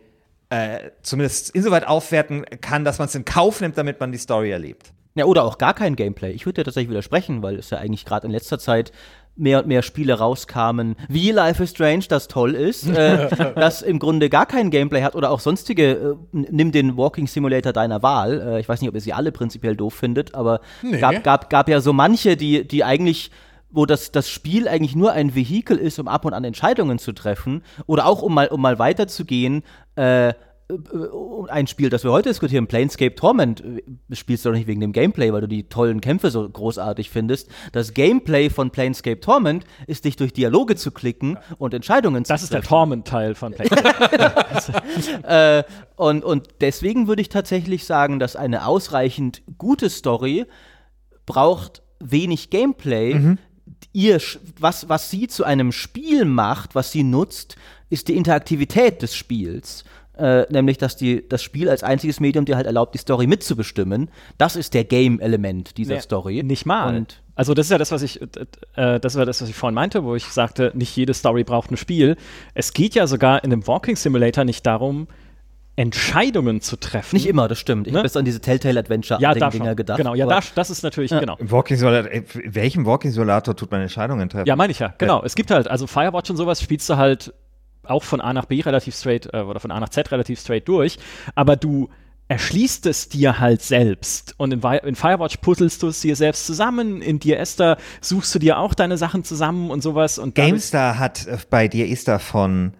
äh, zumindest insoweit aufwerten kann, dass man es in Kauf nimmt, damit man die Story erlebt. Ja, oder auch gar kein Gameplay. Ich würde dir tatsächlich widersprechen, weil es ja eigentlich gerade in letzter Zeit mehr und mehr Spiele rauskamen, wie Life is Strange, das toll ist, äh, *laughs* das im Grunde gar kein Gameplay hat oder auch sonstige, äh, nimm den Walking Simulator deiner Wahl. Äh, ich weiß nicht, ob ihr sie alle prinzipiell doof findet, aber Nee. gab, gab, gab ja so manche, die, die eigentlich wo das, das Spiel eigentlich nur ein Vehikel ist, um ab und an Entscheidungen zu treffen oder auch um mal, um mal weiterzugehen, äh, ein Spiel, das wir heute diskutieren, Planescape Torment, äh, spielst du doch nicht wegen dem Gameplay, weil du die tollen Kämpfe so großartig findest. Das Gameplay von Planescape Torment ist, dich durch Dialoge zu klicken und Entscheidungen zu Das ist der treffen. Torment-Teil von PlayStation. *laughs* Äh, und, und deswegen würde ich tatsächlich sagen, dass eine ausreichend gute Story braucht wenig Gameplay. Ihr, sch- was, was sie zu einem Spiel macht, was sie nutzt, ist die Interaktivität des Spiels. Äh, nämlich, dass die, das Spiel als einziges Medium dir halt erlaubt, die Story mitzubestimmen. Das ist der Game-Element dieser Nee, Story. Nicht mal. Und also das ist ja das, was ich, äh, das war das, was ich vorhin meinte, wo ich sagte, nicht jede Story braucht ein Spiel. Es geht ja sogar in dem Walking Simulator nicht darum, Entscheidungen zu treffen. nicht immer, das stimmt. Ich Ne? habe jetzt an diese Telltale Adventure Ja, gedacht. Genau, ja, da, das ist natürlich, genau. Im Walking Simulator, in welchem Walking Simulator tut man Entscheidungen treffen? Ja, meine ich ja, genau. Es gibt halt, also Firewatch und sowas spielst du halt auch von A nach B relativ straight äh, oder von A nach Z relativ straight durch, aber du erschließt es dir halt selbst. Und in, in Firewatch puzzelst du es dir selbst zusammen, in dir Esther suchst du dir auch deine Sachen zusammen und sowas. Und GameStar hat äh, bei dir Esther von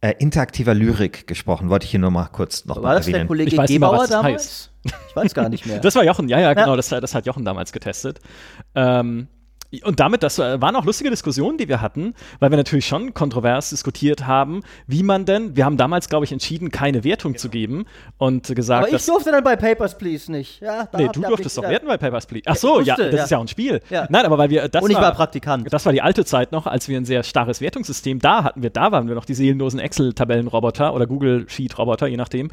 äh, interaktiver Lyrik gesprochen. Wollte ich hier nur mal kurz noch War mal das der erwähnen. Kollege Ich weiß mal, Gebauer was das damals? Ich weiß gar nicht mehr. *laughs* Das war Jochen, ja, ja, genau, Das, das hat Jochen damals getestet. Ähm, und damit, das waren auch lustige Diskussionen, die wir hatten, weil wir natürlich schon kontrovers diskutiert haben, wie man denn, wir haben damals, glaube ich, entschieden, keine Wertung zu geben und gesagt, Aber ich durfte dann bei Papers, Please nicht. Ja, nee, du durftest doch werten bei Papers, Please. Ach so, ja, durfte, das ja. ist ja auch ein Spiel. Ja. Nein, aber weil wir, das Und ich war, war Praktikant. Das war die alte Zeit noch, als wir ein sehr starres Wertungssystem da hatten. Wir, da waren wir noch die seelenlosen Excel-Tabellenroboter oder Google Sheet-Roboter, je nachdem.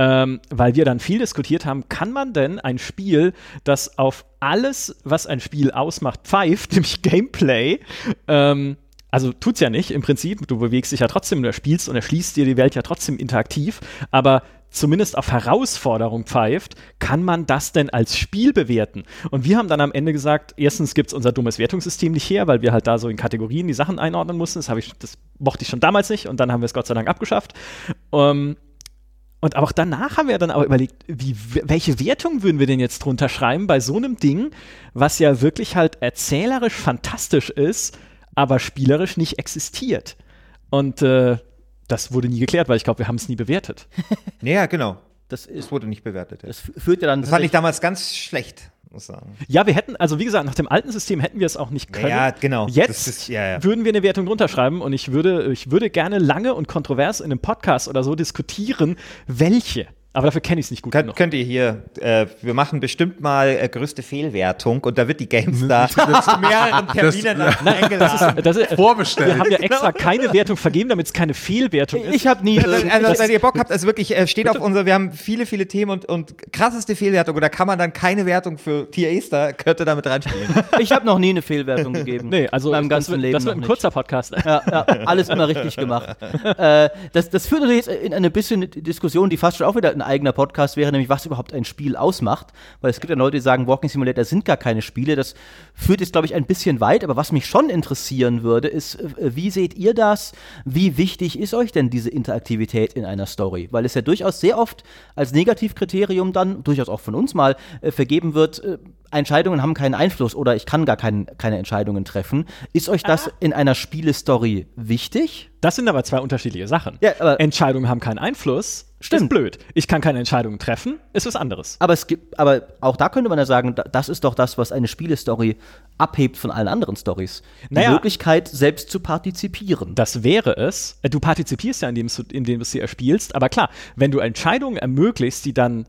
Ähm, weil wir dann viel diskutiert haben, kann man denn ein Spiel, das auf alles, was ein Spiel ausmacht, pfeift, *laughs* nämlich Gameplay, ähm, also tut's ja nicht im Prinzip, du bewegst dich ja trotzdem, du spielst und erschließt dir die Welt ja trotzdem interaktiv, aber zumindest auf Herausforderung pfeift, kann man das denn als Spiel bewerten? Und wir haben dann am Ende gesagt, erstens gibt's unser dummes Wertungssystem nicht her, weil wir halt da so in Kategorien die Sachen einordnen mussten. Das, ich, das mochte ich schon damals nicht und dann haben wir es Gott sei Dank abgeschafft. Ähm, und auch danach haben wir dann aber überlegt, wie, welche Wertung würden wir denn jetzt drunter schreiben bei so einem Ding, was ja wirklich halt erzählerisch fantastisch ist, aber spielerisch nicht existiert. Und äh, das wurde nie geklärt, weil ich glaube, wir haben es nie bewertet. *laughs* Ja, genau. Das, ist, Es wurde nicht bewertet. Ja. das f- führt ja dann. Das fand ich damals ganz schlecht, muss sagen. Ja, wir hätten, also wie gesagt, nach dem alten System hätten wir es auch nicht können. Ja, genau. Jetzt ist- ja, ja. würden wir eine Wertung drunter schreiben und ich würde, ich würde gerne lange und kontrovers in einem Podcast oder so diskutieren, welche. Aber dafür kenne ich es nicht gut Könnt, genug. könnt ihr hier, äh, wir machen bestimmt mal äh, größte Fehlwertung und da wird die GameStar zu mehreren Terminen eingeladen. *laughs* Das ist, *laughs* *laughs* Vorbestellt. Wir haben ja extra keine Wertung vergeben, damit es keine Fehlwertung ist. ich habe nie. Also, äh, also, wenn ihr Bock habt, also wirklich, äh, steht auf unser, wir haben viele, viele Themen und, und krasseste Fehlwertung und da kann man dann keine Wertung für Tier Aster, könnte damit reinspielen. ich habe noch nie eine Fehlwertung gegeben. Nee, also in meinem das ganzen wird, Leben. das wird ein nicht. kurzer Podcast. Ja, ja, alles immer richtig gemacht. äh, das, das führt natürlich jetzt in eine bisschen Diskussion, die fast schon auch wieder ein eigener Podcast wäre, nämlich was überhaupt ein Spiel ausmacht. Weil es gibt ja Leute, die sagen, Walking Simulator sind gar keine Spiele. Das führt jetzt, glaube ich, ein bisschen weit. Aber was mich schon interessieren würde, ist, äh, wie seht ihr das? Wie wichtig ist euch denn diese Interaktivität in einer Story? Weil es ja durchaus sehr oft als Negativkriterium dann, durchaus auch von uns mal, äh, vergeben wird, äh, Entscheidungen haben keinen Einfluss oder ich kann gar kein, keine Entscheidungen treffen. Ist euch das in einer Spielestory wichtig? Das sind aber zwei unterschiedliche Sachen. Ja, aber- Entscheidungen haben keinen Einfluss. Stimmt. Ist blöd. Ich kann keine Entscheidungen treffen, ist was anderes. Aber es gibt, aber auch da könnte man ja sagen, da- das ist doch das, was eine Spielestory abhebt von allen anderen Stories. Die Naja. Möglichkeit, selbst zu partizipieren. Das wäre es. Äh, Du partizipierst ja, indem du, indem du sie erspielst. Aber klar, wenn du Entscheidungen ermöglicht, die dann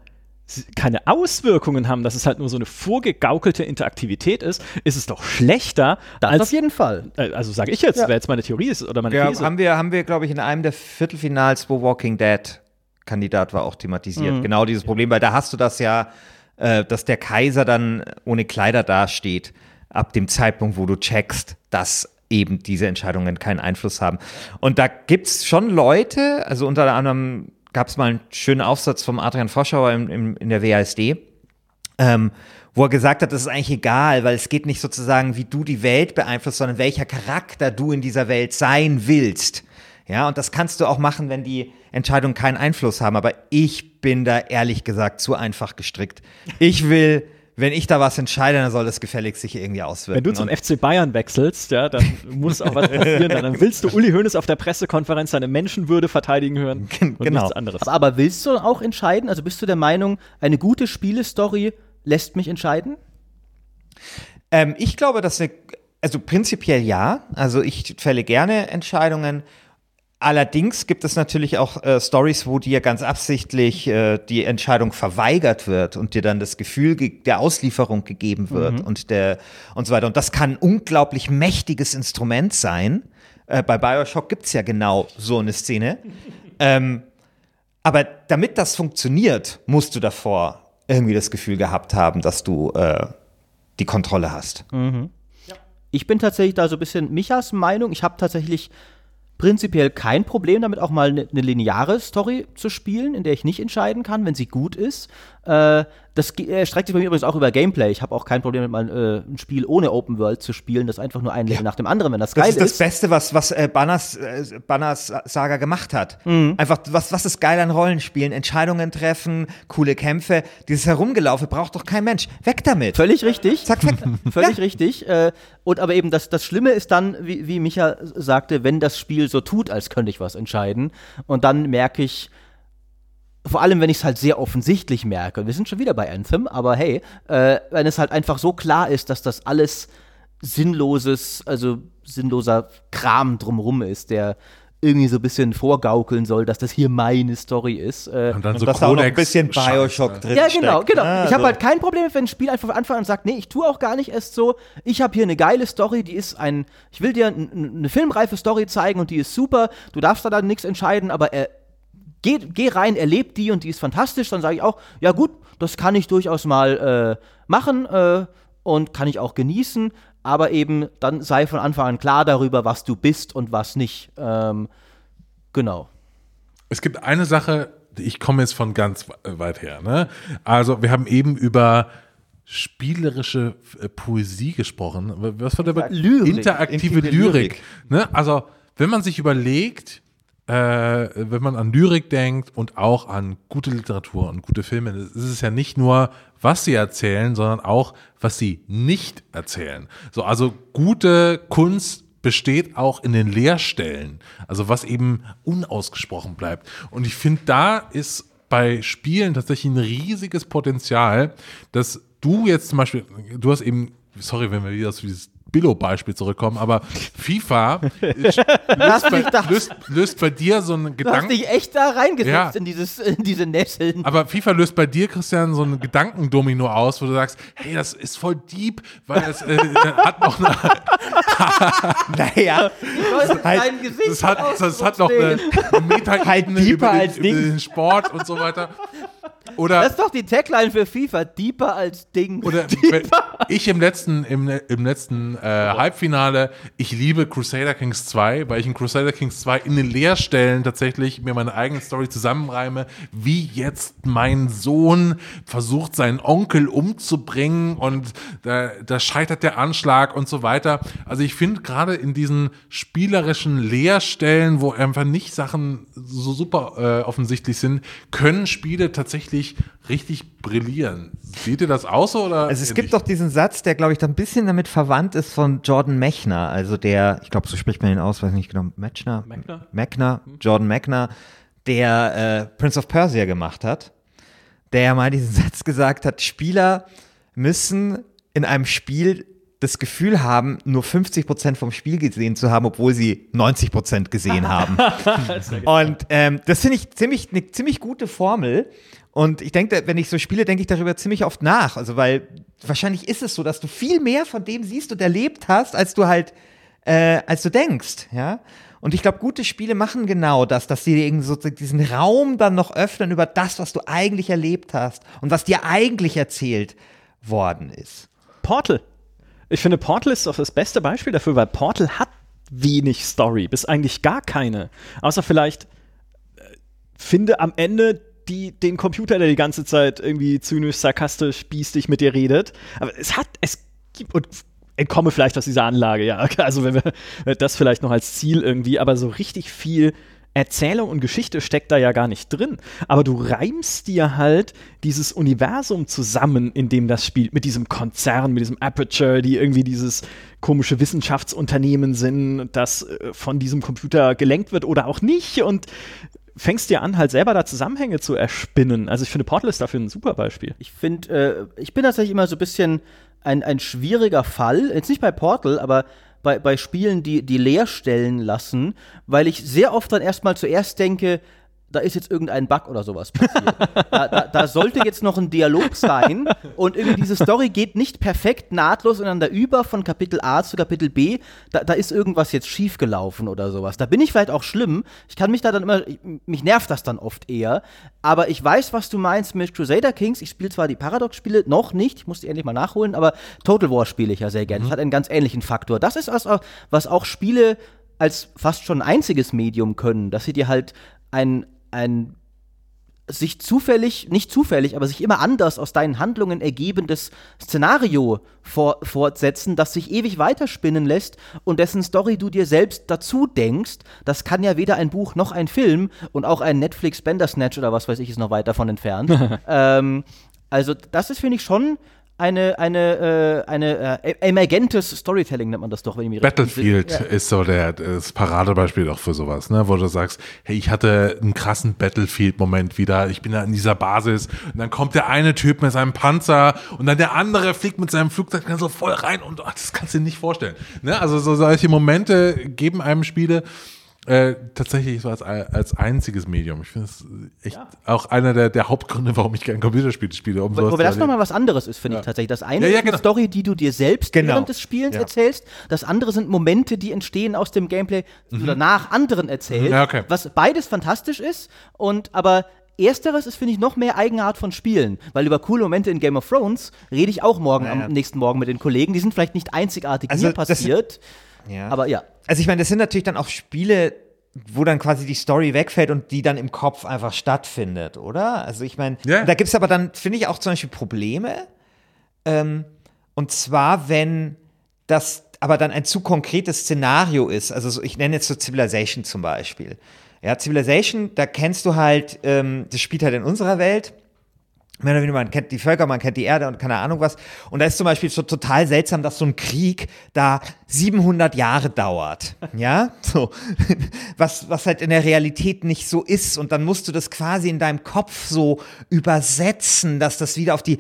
keine Auswirkungen haben, dass es halt nur so eine vorgegaukelte Interaktivität ist, ist es doch schlechter Das als auf jeden Fall. Äh, also sage ich jetzt, Ja. wäre jetzt meine Theorie ist oder meine Ja, These. haben wir, haben wir, glaube ich, in einem der Viertelfinals, wo Walking Dead Kandidat war, auch thematisiert. Genau dieses Problem, weil da hast du das ja, äh, dass der Kaiser dann ohne Kleider dasteht, ab dem Zeitpunkt, wo du checkst, dass eben diese Entscheidungen keinen Einfluss haben. Und da gibt es schon Leute, also unter anderem gab es mal einen schönen Aufsatz vom Adrian Foschauer im, im, in der WASD, ähm, wo er gesagt hat, das ist eigentlich egal, weil es geht nicht sozusagen, wie du die Welt beeinflusst, sondern welcher Charakter du in dieser Welt sein willst. Ja, und das kannst du auch machen, wenn die Entscheidungen keinen Einfluss haben. Aber ich bin da ehrlich gesagt zu einfach gestrickt. Ich will, wenn ich da was entscheide, dann soll das gefälligst sich irgendwie auswirken. Wenn du zum Und- FC Bayern wechselst, ja, dann muss auch was passieren. Dann willst du Uli Hoeneß auf der Pressekonferenz seine Menschenwürde verteidigen hören *laughs* und Genau. nichts anderes. Aber, aber willst du auch entscheiden? Also bist du der Meinung, eine gute Spielestory lässt mich entscheiden? Ähm, ich glaube, dass eine, also prinzipiell ja. Also ich fälle gerne Entscheidungen. Allerdings gibt es natürlich auch äh, Stories, wo dir ganz absichtlich äh, die Entscheidung verweigert wird und dir dann das Gefühl ge- der Auslieferung gegeben wird und der und so weiter. Und das kann ein unglaublich mächtiges Instrument sein. Äh, bei Bioshock gibt es ja genau so eine Szene. ähm, aber damit das funktioniert, musst du davor irgendwie das Gefühl gehabt haben, dass du äh, die Kontrolle hast. Ich bin tatsächlich da so ein bisschen Michas Meinung. Ich habe tatsächlich prinzipiell kein Problem damit, auch mal eine ne lineare Story zu spielen, in der ich nicht entscheiden kann, wenn sie gut ist. Äh, das ge- äh, streckt sich bei mir übrigens auch über Gameplay. Ich habe auch kein Problem mit mal äh, ein Spiel ohne Open World zu spielen, das einfach nur ein Level nach dem anderen, wenn das, Das geil ist das Beste, was, was äh, Banners, äh, Banners Saga gemacht hat. Einfach, was, was ist geil an Rollenspielen? Entscheidungen treffen, coole Kämpfe. Dieses Herumgelaufe braucht doch kein Mensch. Weg damit. Völlig richtig. Zack, zack. *laughs* Völlig richtig. Äh, und aber eben das, das Schlimme ist dann, wie, wie Micha sagte, wenn das Spiel so tut, als könnte ich was entscheiden. Und dann merke ich, vor allem wenn ich es halt sehr offensichtlich merke, und wir sind schon wieder bei Anthem, aber hey, äh, wenn es halt einfach so klar ist, dass das alles sinnloses, also sinnloser Kram drumrum ist, der irgendwie so ein bisschen vorgaukeln soll, dass das hier meine Story ist. Äh, Und dann Und so dass da auch noch ein bisschen. Bioshock drin ja, genau, steckt, genau. ne? Ich habe Also- halt kein Problem, wenn ein Spiel einfach von Anfang an sagt, nee, ich tue auch gar nicht erst so. Ich habe hier eine geile Story, die ist ein, ich will dir eine filmreife Story zeigen und die ist super. Du darfst da dann nichts entscheiden, aber er, geh, geh rein, erleb die und die ist fantastisch. Dann sage ich auch, ja gut, das kann ich durchaus mal äh, machen äh, und kann ich auch genießen. Aber eben dann sei von Anfang an klar darüber, was du bist und was nicht. Ähm, genau. Es gibt eine Sache, ich komme jetzt von ganz weit her. Ne? Also, wir haben eben über spielerische äh, Poesie gesprochen. Was war der Lyrik. Interaktive Interaktive Lyrik. Lyrik. Ne? Also, wenn man sich überlegt, äh, wenn man an Lyrik denkt und auch an gute Literatur und gute Filme, ist es ja nicht nur, was sie erzählen, sondern auch, was sie nicht erzählen. So, also gute Kunst besteht auch in den Leerstellen, also was eben unausgesprochen bleibt. Und ich finde, da ist bei Spielen tatsächlich ein riesiges Potenzial, dass du jetzt zum Beispiel, du hast eben, sorry, wenn wir wieder auf dieses Billo-Beispiel zurückkommen, aber FIFA *laughs* löst, bei, das- löst, löst bei dir so einen Du hast Gedanken. dich echt da reingesetzt Ja. in, dieses, in diese Nesseln. Aber FIFA löst bei dir, Christian, so einen Gedankendomino aus, wo du sagst, hey, das ist voll deep, weil es äh, hat noch eine, *laughs* Naja, Leute, halt- das hat, das hat noch eine, eine Meta-Ebene Halt über, den, über den Sport und so weiter. Oder, Das ist doch die Tagline für FIFA, deeper als Ding. oder *laughs* ich im letzten, im, im letzten äh, Halbfinale, ich liebe Crusader Kings 2, weil ich in Crusader Kings 2 in den Leerstellen tatsächlich mir meine eigene Story zusammenreime, wie jetzt mein Sohn versucht, seinen Onkel umzubringen und da, da scheitert der Anschlag und so weiter. Also ich finde gerade in diesen spielerischen Leerstellen, wo einfach nicht Sachen so super äh, offensichtlich sind, können Spiele tatsächlich richtig brillieren. Seht ihr das auch so? Oder Also es ihr gibt doch diesen Satz, der glaube ich da ein bisschen damit verwandt ist von Jordan Mechner, also der, ich glaube so spricht man ihn aus, weiß nicht genau, Mechner? Mechner? Mechner, Jordan Mechner, der äh, Prince of Persia gemacht hat, der ja mal diesen *laughs* Satz gesagt hat, Spieler müssen in einem Spiel das Gefühl haben, nur 50% vom Spiel gesehen zu haben, obwohl sie 90% gesehen haben. *laughs* Und ähm, das finde ich ziemlich eine ziemlich gute Formel. Und ich denke, wenn ich so spiele, denke ich darüber ziemlich oft nach. Also, weil wahrscheinlich ist es so, dass du viel mehr von dem siehst und erlebt hast, als du halt, äh, als du denkst, ja. Und ich glaube, gute Spiele machen genau das, dass sie irgendwie so diesen Raum dann noch öffnen über das, was du eigentlich erlebt hast und was dir eigentlich erzählt worden ist. Portal. Ich finde, Portal ist doch das beste Beispiel dafür, weil Portal hat wenig Story, bis eigentlich gar keine. Außer vielleicht äh, finde am Ende die, den Computer, der die ganze Zeit irgendwie zynisch, sarkastisch, biestig mit dir redet. Aber es hat, es gibt, und entkomme vielleicht aus dieser Anlage, ja. *laughs* Also wenn wir das vielleicht noch als Ziel irgendwie, aber so richtig viel Erzählung und Geschichte steckt da ja gar nicht drin. Aber du reimst dir halt dieses Universum zusammen, in dem das spielt, mit diesem Konzern, mit diesem Aperture, die irgendwie dieses komische Wissenschaftsunternehmen sind, das äh, von diesem Computer gelenkt wird oder auch nicht. Und fängst dir an, halt selber da Zusammenhänge zu erspinnen. Also ich finde, Portal ist dafür ein super Beispiel. Ich finde, äh, ich bin tatsächlich immer so ein bisschen ein, ein schwieriger Fall, jetzt nicht bei Portal, aber bei, bei Spielen, die, die leer stellen lassen, weil ich sehr oft dann erstmal zuerst denke, da ist jetzt irgendein Bug oder sowas passiert. da, da, da sollte jetzt noch ein Dialog sein und irgendwie diese Story geht nicht perfekt nahtlos ineinander über von Kapitel A zu Kapitel B. Da, da ist irgendwas jetzt schiefgelaufen oder sowas. Da bin ich vielleicht auch schlimm. Ich kann mich da dann immer, ich, mich nervt das dann oft eher. Aber ich weiß, was du meinst mit Crusader Kings. Ich spiele zwar die Paradox-Spiele noch nicht, ich muss die endlich mal nachholen, aber Total War spiele ich ja sehr gerne. Das hat einen ganz ähnlichen Faktor. Das ist was, was auch Spiele als fast schon einziges Medium können, dass sie dir halt ein ein sich zufällig, nicht zufällig, aber sich immer anders aus deinen Handlungen ergebendes Szenario vor, fortsetzen, das sich ewig weiterspinnen lässt und dessen Story du dir selbst dazu denkst. Das kann ja weder ein Buch noch ein Film und auch ein Netflix Bandersnatch oder was weiß ich ist noch weit davon entfernt. *laughs* ähm, also das ist, finde ich, schon eine, eine, äh, eine äh, emergentes Storytelling nennt man das doch, wenn ich mich Battlefield entsinne. ist so der, das Paradebeispiel auch für sowas, ne? wo du sagst, hey, ich hatte einen krassen Battlefield-Moment wieder, ich bin da in dieser Basis und dann kommt der eine Typ mit seinem Panzer und dann der andere fliegt mit seinem Flugzeug dann so voll rein und ach, das kannst du dir nicht vorstellen. Ne? Also so solche Momente geben einem Spiele äh, tatsächlich so als, als einziges Medium. Ich finde es echt auch einer der, der Hauptgründe, warum ich gerne Computerspiele spiele. Um Wobei das nochmal was anderes ist, finde ich tatsächlich. Das eine Ja, ja, ist eine genau. Story, die du dir selbst Genau. während des Spielens Ja. erzählst. Das andere sind Momente, die entstehen aus dem Gameplay oder nach anderen erzählt. Mhm. Ja, okay. Was beides fantastisch ist. Und aber Ersteres ist, finde ich, noch mehr Eigenart von Spielen. Weil über coole Momente in Game of Thrones rede ich auch morgen Ja, ja. am nächsten Morgen mit den Kollegen. Die sind vielleicht nicht einzigartig Also, mir das- passiert. Ja. Aber ja. Also ich meine, das sind natürlich dann auch Spiele, wo dann quasi die Story wegfällt und die dann im Kopf einfach stattfindet, oder? Also ich meine, Ja. da gibt es aber dann, finde ich, auch zum Beispiel Probleme. Ähm, und zwar, wenn das aber dann ein zu konkretes Szenario ist. Also so, ich nenne jetzt so Civilization zum Beispiel. Ja, Civilization, da kennst du halt, ähm, das spielt halt in unserer Welt. Mehr oder weniger, man kennt die Völker, man kennt die Erde und keine Ahnung was. Und da ist zum Beispiel so total seltsam, dass so ein Krieg da 700 Jahre dauert. Ja, *laughs* so. Was, was halt in der Realität nicht so ist. Und dann musst du das quasi in deinem Kopf so übersetzen, dass das wieder auf die,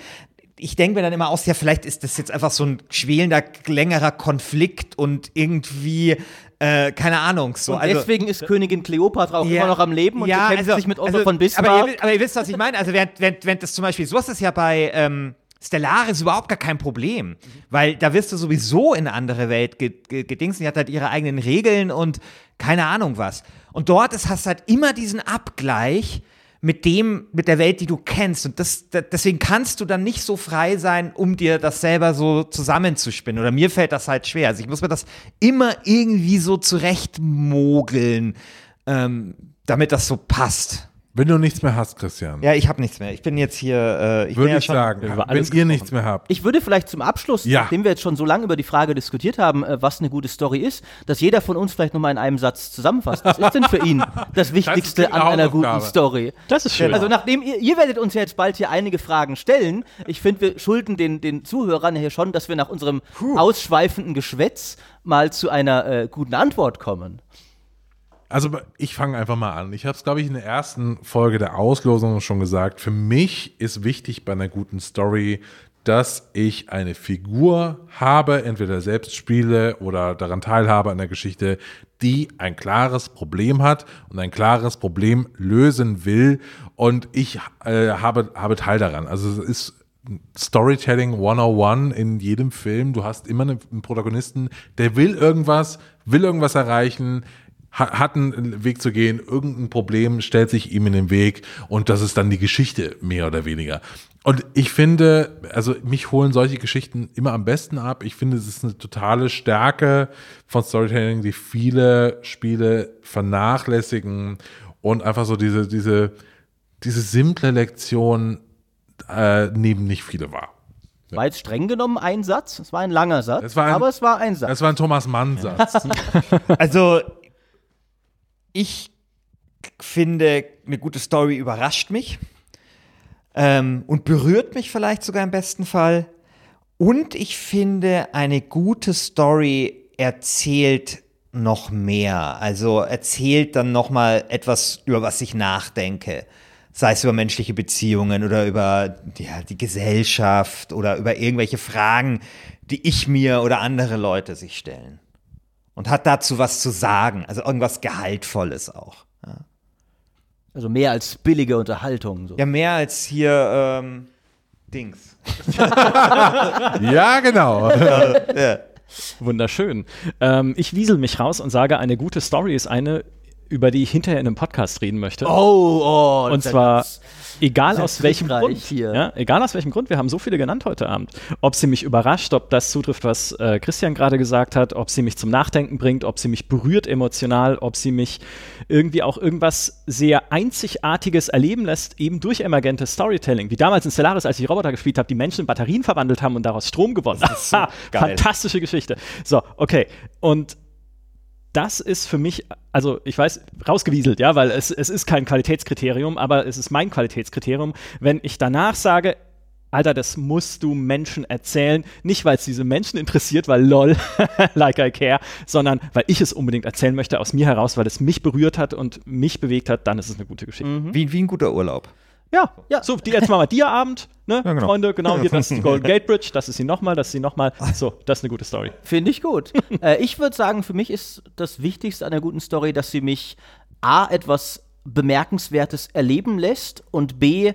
ich denke mir dann immer aus, ja, vielleicht ist das jetzt einfach so ein schwelender, längerer Konflikt und irgendwie, äh, keine Ahnung, so. Und also, deswegen ist Königin Kleopatra auch Ja. immer noch am Leben und Ja, sie kämpft also- sich mit Otto also, von Aber ihr, Bismarck. aber ihr wisst, was ich meine. Also, während, während, während das zum Beispiel, so ist es ja bei ähm, Stellaris überhaupt gar kein Problem. Weil da wirst du sowieso in eine andere Welt ge ge gedingst. Die hat halt ihre eigenen Regeln und keine Ahnung was. Und dort ist, hast du halt immer diesen Abgleich mit dem, mit der Welt, die du kennst. Und das, da- deswegen kannst du dann nicht so frei sein, um dir das selber so zusammenzuspinnen. Oder mir fällt das halt schwer. Also ich muss mir das immer irgendwie so zurechtmogeln, ähm, damit das so passt. Wenn du nichts mehr hast, Christian, Ja, ich habe nichts mehr. Ich bin jetzt hier. Äh, ich bin würde ja ich schon, sagen, über wenn ihr nichts mehr habt. Ich würde vielleicht zum Abschluss, Ja. nachdem wir jetzt schon so lange über die Frage diskutiert haben, äh, was eine gute Story ist, dass jeder von uns vielleicht nochmal in einem Satz zusammenfasst. Was ist denn für ihn *laughs* das Wichtigste klingt an eine einer guten. Story? Das ist schön. Also nachdem ihr, ihr werdet uns ja jetzt bald hier einige Fragen stellen. Ich finde, wir schulden den, den Zuhörern hier schon, dass wir nach unserem ausschweifenden Geschwätz mal zu einer äh, guten Antwort kommen. Also ich fange einfach mal an. Ich habe es, glaube ich, in der ersten Folge der Auslosung schon gesagt. Für mich ist wichtig bei einer guten Story, dass ich eine Figur habe, entweder selbst spiele oder daran teilhabe an der Geschichte, die ein klares Problem hat und ein klares Problem lösen will. Und ich äh, habe, habe Teil daran. Also es ist Storytelling 101 in jedem Film. Du hast immer einen Protagonisten, der will irgendwas, will irgendwas erreichen, hat einen Weg zu gehen, irgendein Problem stellt sich ihm in den Weg und das ist dann die Geschichte mehr oder weniger. Und ich finde, also mich holen solche Geschichten immer am besten ab. Ich finde, es ist eine totale Stärke von Storytelling, die viele Spiele vernachlässigen und einfach so diese, diese, diese simple Lektion äh, nehmen nicht viele wahr. War jetzt streng genommen ein Satz. Es war ein langer Satz, Es war ein- aber es war ein Satz. Das war ein Thomas Mann-Satz. *laughs* Also, ich finde, eine gute Story überrascht mich ähm, und berührt mich vielleicht sogar im besten Fall. Und ich finde, eine gute Story erzählt noch mehr. Also erzählt dann noch mal etwas, über was ich nachdenke. Sei es über menschliche Beziehungen oder über ja, die Gesellschaft oder über irgendwelche Fragen, die ich mir oder andere Leute sich stellen und hat dazu was zu sagen, also irgendwas Gehaltvolles auch. Also mehr als billige Unterhaltung. So. Ja, mehr als hier ähm, Dings. *laughs* ja, genau. *laughs* Wunderschön. Ähm, ich wiesel mich raus und sage, eine gute Story ist eine, über die ich hinterher in einem Podcast reden möchte. Oh, oh. Und zwar, gibt's- egal aus welchem Grund. Ja, egal aus welchem Grund, wir haben so viele genannt heute Abend. Ob sie mich überrascht, ob das zutrifft, was äh, Christian gerade gesagt hat, ob sie mich zum Nachdenken bringt, ob sie mich berührt emotional, ob sie mich irgendwie auch irgendwas sehr Einzigartiges erleben lässt, eben durch emergentes Storytelling. Wie damals in Stellaris, als ich Roboter gespielt habe, die Menschen in Batterien verwandelt haben und daraus Strom gewonnen. ist so. *laughs* Fantastische Geschichte. So, okay. Und das ist für mich, also ich weiß, rausgewieselt, ja, weil es, es ist kein Qualitätskriterium, aber es ist mein Qualitätskriterium, wenn ich danach sage, Alter, das musst du Menschen erzählen. Nicht, weil es diese Menschen interessiert, weil lol, *laughs* like I care, sondern weil ich es unbedingt erzählen möchte aus mir heraus, weil es mich berührt hat und mich bewegt hat, dann ist es eine gute Geschichte. Wie, wie ein guter Urlaub. Ja, ja. So, die, jetzt machen wir Dia-Abend, ne, Ja, genau. Freunde, genau, hier, das ist die *laughs* Golden Gate Bridge, das ist sie nochmal, das ist sie nochmal. So, das ist eine gute Story. Finde ich gut. *laughs* äh, ich würde sagen, für mich ist das Wichtigste an einer guten Story, dass sie mich A, etwas Bemerkenswertes erleben lässt und B,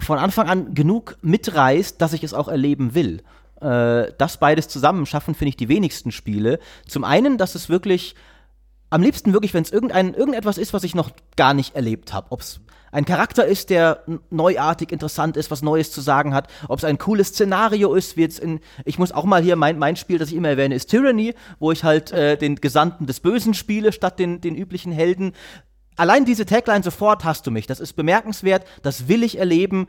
von Anfang an genug mitreißt, dass ich es auch erleben will. Äh, das beides zusammen schaffen, finde ich, die wenigsten Spiele. Zum einen, dass es wirklich am liebsten wirklich, wenn es irgendein, irgendetwas ist, was ich noch gar nicht erlebt habe. Ob es ein Charakter ist, der neuartig interessant ist, was Neues zu sagen hat, ob es ein cooles Szenario ist, wie jetzt in, ich muss auch mal hier, mein, mein Spiel, das ich immer erwähne, ist Tyranny, wo ich halt äh, den Gesandten des Bösen spiele, statt den, den üblichen Helden. Allein diese Tagline sofort hast du mich. Das ist bemerkenswert, das will ich erleben.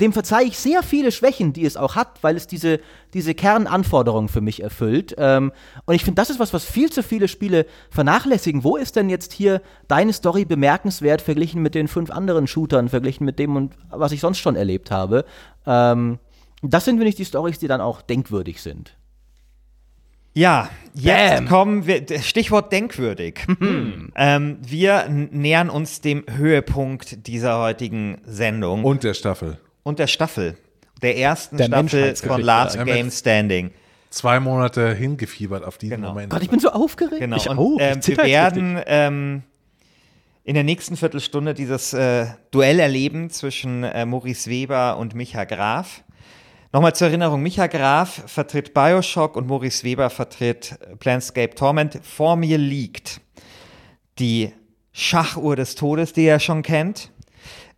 Dem verzeihe ich sehr viele Schwächen, die es auch hat, weil es diese, diese Kernanforderungen für mich erfüllt. Ähm, und ich finde, das ist was, was viel zu viele Spiele vernachlässigen. Wo ist denn jetzt hier deine Story bemerkenswert verglichen mit den fünf anderen Shootern, verglichen mit dem und was ich sonst schon erlebt habe? Ähm, das sind, finde ich, die Stories, die dann auch denkwürdig sind. Ja, jetzt Bam. kommen wir, Stichwort denkwürdig. *laughs* ähm, wir nähern uns dem Höhepunkt dieser heutigen Sendung Und der Staffel. Und der Staffel. Der ersten Der Staffel von Last eigentlich. Game Standing. Zwei Monate hingefiebert auf diesen Genau. Moment. Gott, ich bin so aufgeregt. Genau. Ich und auch. Ich ähm, wir werden ähm, in der nächsten Viertelstunde dieses äh, Duell erleben zwischen äh, Maurice Weber und Micha Graf. Nochmal zur Erinnerung, Micha Graf vertritt Bioshock und Maurice Weber vertritt Planescape Torment. Vor mir liegt die Schachuhr des Todes, die ihr schon kennt.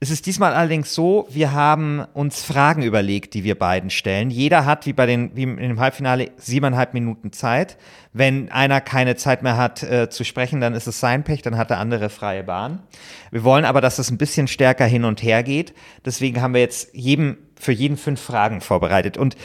Es ist diesmal allerdings so, wir haben uns Fragen überlegt, die wir beiden stellen. Jeder hat, wie bei den, wie dem Halbfinale, siebeneinhalb Minuten Zeit. Wenn einer keine Zeit mehr hat äh, zu sprechen, dann ist es sein Pech, dann hat der andere freie Bahn. Wir wollen aber, dass es ein bisschen stärker hin und her geht. Deswegen haben wir jetzt jedem, für jeden fünf Fragen vorbereitet. Und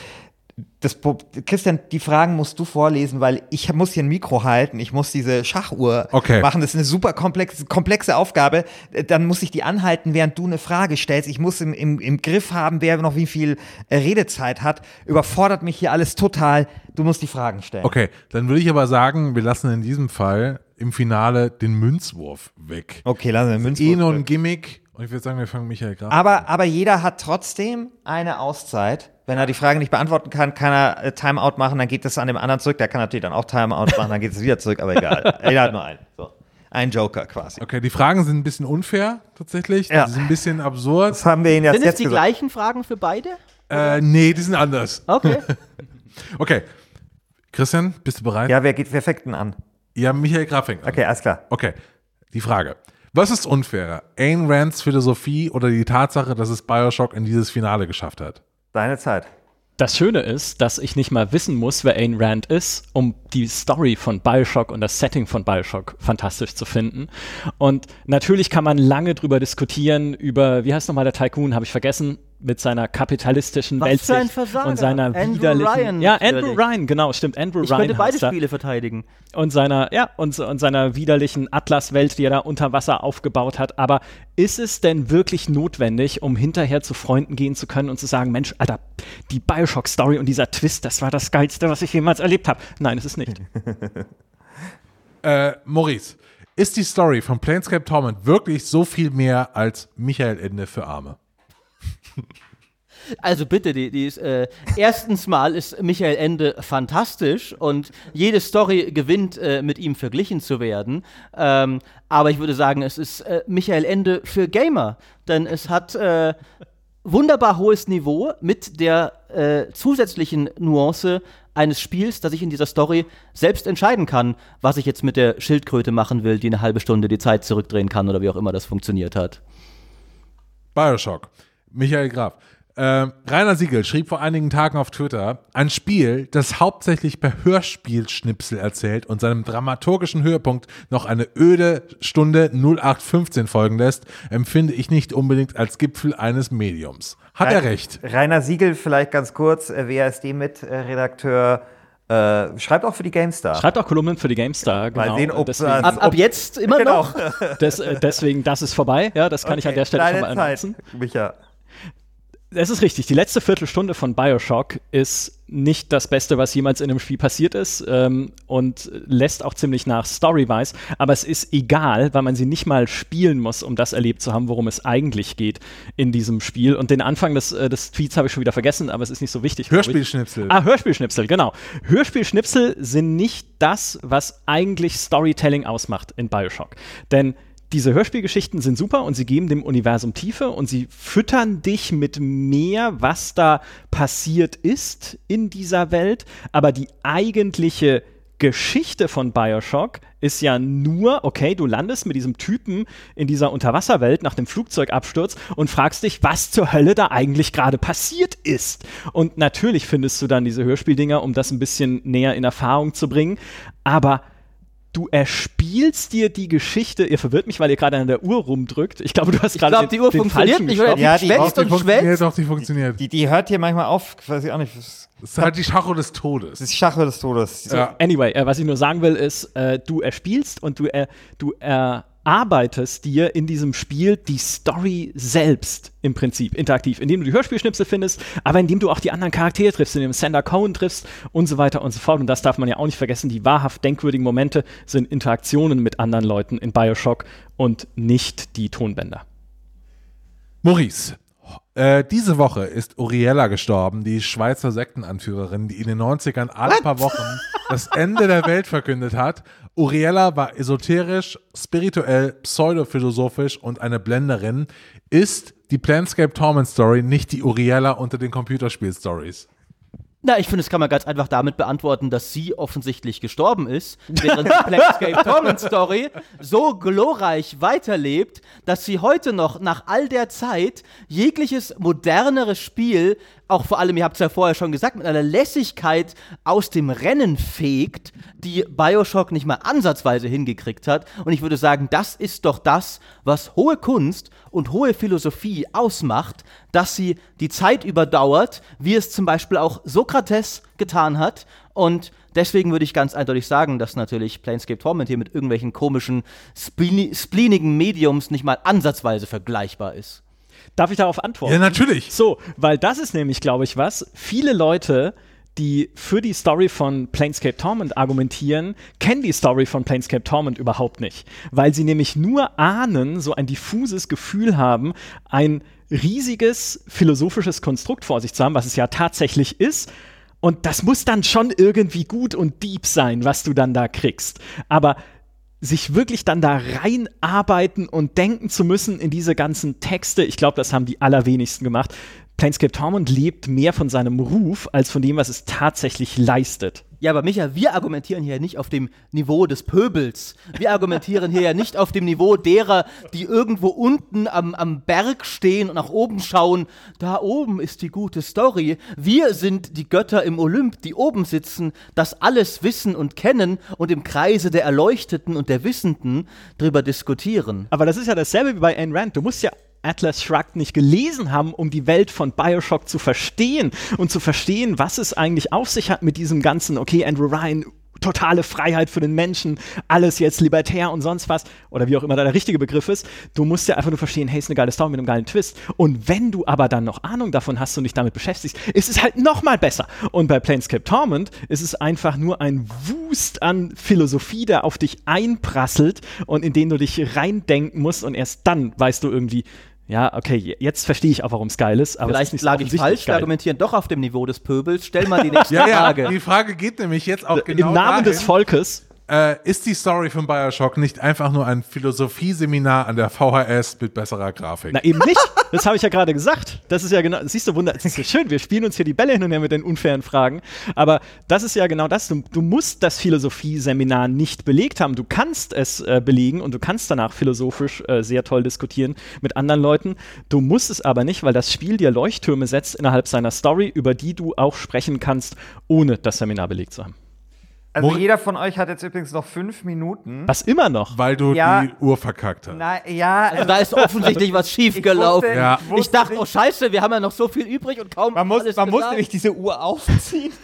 das, Christian, die Fragen musst du vorlesen, weil ich muss hier ein Mikro halten, ich muss diese Schachuhr Okay. machen. Das ist eine super komplexe, komplexe Aufgabe. Dann muss ich die anhalten, während du eine Frage stellst. Ich muss im, im, im Griff haben, wer noch wie viel äh, Redezeit hat. Überfordert mich hier alles total. Du musst die Fragen stellen. Okay, dann würde ich aber sagen, wir lassen in diesem Fall im Finale den Münzwurf weg. Okay, lassen wir Münzwurf Eh nur ein weg. Gimmick. Und ich würde sagen, wir fangen Michael Graf. Aber, aber jeder hat trotzdem eine Auszeit. Wenn er die Frage nicht beantworten kann, kann er äh, Timeout machen, dann geht das an dem anderen zurück. Der kann natürlich dann auch Timeout machen, dann geht es wieder zurück, aber egal. Jeder *laughs* hat nur einen. So. Ein Joker quasi. Okay, die Fragen sind ein bisschen unfair, tatsächlich. Ja. Die sind ein bisschen absurd. Das haben wir Ihnen Sind jetzt, es jetzt die gesagt. gleichen Fragen für beide? Äh, nee, die sind anders. Okay. *laughs* Okay. Christian, bist du bereit? Ja, wer geht, wer fängt denn an? Ja, Michael Graf fängt an. Okay, alles klar. Okay, die Frage. Was ist unfairer? Ayn Rands Philosophie oder die Tatsache, dass es Bioshock in dieses Finale geschafft hat? Deine Zeit. Das Schöne ist, dass ich nicht mal wissen muss, wer Ayn Rand ist, um die Story von Bioshock und das Setting von Bioshock fantastisch zu finden. Und natürlich kann man lange drüber diskutieren, über, wie heißt nochmal der Tycoon, habe ich vergessen, mit seiner kapitalistischen Was Weltsicht für ein Versager. und seiner Andrew widerlichen. Ryan ja, natürlich. Andrew Ryan, genau, stimmt, Andrew Ich Ryan. könnte beide er Spiele verteidigen. und seiner, ja, und, und seiner widerlichen Atlaswelt, die er da unter Wasser aufgebaut hat. Aber ist es denn wirklich notwendig, um hinterher zu Freunden gehen zu können und zu sagen, Mensch, Alter, die Bioshock-Story und dieser Twist, das war das Geilste, was ich jemals erlebt habe? Nein, es ist nicht. *laughs* Äh, Maurice, ist die Story von Planescape Torment wirklich so viel mehr als Michael Ende für Arme? Also bitte, die, die ist, äh, erstens mal ist Michael Ende fantastisch und jede Story gewinnt, äh, mit ihm verglichen zu werden. Ähm, aber ich würde sagen, es ist äh, Michael Ende für Gamer, denn es hat äh, wunderbar hohes Niveau mit der äh, zusätzlichen Nuance eines Spiels, dass ich in dieser Story selbst entscheiden kann, was ich jetzt mit der Schildkröte machen will, die eine halbe Stunde die Zeit zurückdrehen kann oder wie auch immer das funktioniert hat. Bioshock. Michael Graf. Ähm, Rainer Siegel schrieb vor einigen Tagen auf Twitter, ein Spiel, das hauptsächlich per Hörspielschnipsel erzählt und seinem dramaturgischen Höhepunkt noch eine öde Stunde 0815 folgen lässt, empfinde ich nicht unbedingt als Gipfel eines Mediums. Hat er recht? Rainer Siegel, vielleicht ganz kurz, äh, WASD-Mitredakteur, äh, schreibt auch für die GameStar. Schreibt auch Kolumnen für die GameStar, genau. Mal sehen, ob deswegen, das- Ab, ab jetzt immer Genau. noch. des, äh, deswegen, das ist vorbei. Ja, das kann ich an der Stelle schon mal annutzen. Micha. Es ist richtig. Die letzte Viertelstunde von Bioshock ist nicht das Beste, was jemals in einem Spiel passiert ist ähm, und lässt auch ziemlich nach Story-wise. Aber es ist egal, weil man sie nicht mal spielen muss, um das erlebt zu haben, worum es eigentlich geht in diesem Spiel. Und den Anfang des, äh, des Tweets habe ich schon wieder vergessen, aber es ist nicht so wichtig. Hörspielschnipsel. Ah, Hörspielschnipsel, genau. Hörspielschnipsel sind nicht das, was eigentlich Storytelling ausmacht in Bioshock. Denn diese Hörspielgeschichten sind super und sie geben dem Universum Tiefe und sie füttern dich mit mehr, was da passiert ist in dieser Welt. Aber die eigentliche Geschichte von Bioshock ist ja nur, okay, du landest mit diesem Typen in dieser Unterwasserwelt nach dem Flugzeugabsturz und fragst dich, was zur Hölle da eigentlich gerade passiert ist. Und natürlich findest du dann diese Hörspieldinger, um das ein bisschen näher in Erfahrung zu bringen. Aber du erspielst dir die Geschichte. Ihr verwirrt mich, weil ihr gerade an der Uhr rumdrückt. Ich glaube, du hast Ich gerade glaube, den- die Uhr funktioniert nicht, oder? gestochen. Ja, die die- die und schwätzt. doch, die funktioniert. Die, die hört hier manchmal auf, weiß ich auch nicht. Das Das ist halt die Schacho des Todes. ist Schache des Todes. Ja. Anyway, äh, was ich nur sagen will, ist, äh, du erspielst und du, äh, du erarbeitest dir in diesem Spiel die Story selbst im Prinzip interaktiv, indem du die Hörspielschnipsel findest, aber indem du auch die anderen Charaktere triffst, indem du Sander Cohen triffst und so weiter und so fort. Und das darf man ja auch nicht vergessen. Die wahrhaft denkwürdigen Momente sind Interaktionen mit anderen Leuten in Bioshock und nicht die Tonbänder. Maurice, äh, diese Woche ist Uriella gestorben, die Schweizer Sektenanführerin, die in den 90ern alle paar Wochen das Ende der Welt verkündet hat. Uriella war esoterisch, spirituell, pseudophilosophisch und eine Blenderin. Ist die Planscape Torment Story nicht die Uriella unter den Computerspiel-Stories? Na, ich finde, das kann man ganz einfach damit beantworten, dass sie offensichtlich gestorben ist, während die *laughs* Planescape Torment Story so glorreich weiterlebt, dass sie heute noch nach all der Zeit jegliches moderneres Spiel, auch vor allem, ihr habt es ja vorher schon gesagt, mit einer Lässigkeit aus dem Rennen fegt, die Bioshock nicht mal ansatzweise hingekriegt hat. Und ich würde sagen, das ist doch das, was hohe Kunst und hohe Philosophie ausmacht, dass sie die Zeit überdauert, wie es zum Beispiel auch Sokrates getan hat. Und deswegen würde ich ganz eindeutig sagen, dass natürlich Planescape Torment hier mit irgendwelchen komischen, spleen spleenigen Mediums nicht mal ansatzweise vergleichbar ist. Darf ich darauf antworten? Ja, natürlich. So, weil das ist nämlich, glaube ich, was. Viele Leute, die für die Story von Planescape Torment argumentieren, kennen die Story von Planescape Torment überhaupt nicht. Weil sie nämlich nur ahnen, so ein diffuses Gefühl haben, ein riesiges philosophisches Konstrukt vor sich zu haben, was es ja tatsächlich ist. Und das muss dann schon irgendwie gut und deep sein, was du dann da kriegst. Aber sich wirklich dann da reinarbeiten und denken zu müssen in diese ganzen Texte, ich glaube, das haben die allerwenigsten gemacht. Planescape Torment lebt mehr von seinem Ruf als von dem, was es tatsächlich leistet. Ja, aber Micha, wir argumentieren hier nicht auf dem Niveau des Pöbels. Wir argumentieren hier ja nicht auf dem Niveau derer, die irgendwo unten am, am Berg stehen und nach oben schauen. Da oben ist die gute Story. Wir sind die Götter im Olymp, die oben sitzen, das alles wissen und kennen und im Kreise der Erleuchteten und der Wissenden drüber diskutieren. Aber das ist ja dasselbe wie bei Ayn Rand. Du musst ja Atlas Shrugged nicht gelesen haben, um die Welt von Bioshock zu verstehen und zu verstehen, was es eigentlich auf sich hat mit diesem ganzen, okay, Andrew Ryan, totale Freiheit für den Menschen, alles jetzt libertär und sonst was, oder wie auch immer da der richtige Begriff ist. Du musst ja einfach nur verstehen, hey, ist eine geile Story mit einem geilen Twist. Und wenn du aber dann noch Ahnung davon hast und dich damit beschäftigst, ist es halt noch mal besser. Und bei Planescape Torment ist es einfach nur ein Wust an Philosophie, der auf dich einprasselt und in den du dich reindenken musst und erst dann weißt du irgendwie, ja, okay, jetzt verstehe ich auch, warum es geil ist. Aber es ist Vielleicht lag ich falsch, wir geil. argumentieren doch auf dem Niveau des Pöbels. Stell mal die nächste *laughs* Ja, ja, Frage. die Frage geht nämlich jetzt auch genau Im Namen des dahin. Volkes Äh, ist die Story von Bioshock nicht einfach nur ein Philosophieseminar an der VHS mit besserer Grafik? Na eben nicht. Das habe ich ja gerade gesagt. Das ist ja genau, siehst du, Wunder, das ist ja schön. Wir spielen uns hier die Bälle hin und her mit den unfairen Fragen. Aber das ist ja genau das. Du, du musst das Philosophieseminar nicht belegt haben. Du kannst es äh, belegen und du kannst danach philosophisch äh, sehr toll diskutieren mit anderen Leuten. Du musst es aber nicht, weil das Spiel dir Leuchttürme setzt innerhalb seiner Story, über die du auch sprechen kannst, ohne das Seminar belegt zu haben. Also Mor- jeder von euch hat jetzt übrigens noch fünf Minuten. Was immer noch. Weil du Ja. die Uhr verkackt hast. Na, ja, Also da ist offensichtlich was *laughs* schief gelaufen. wusste- Ja. ich Ich dachte, nicht- oh Scheiße, wir haben ja noch so viel übrig und kaum Man muss, alles man muss gesagt. nämlich diese Uhr aufziehen. *laughs*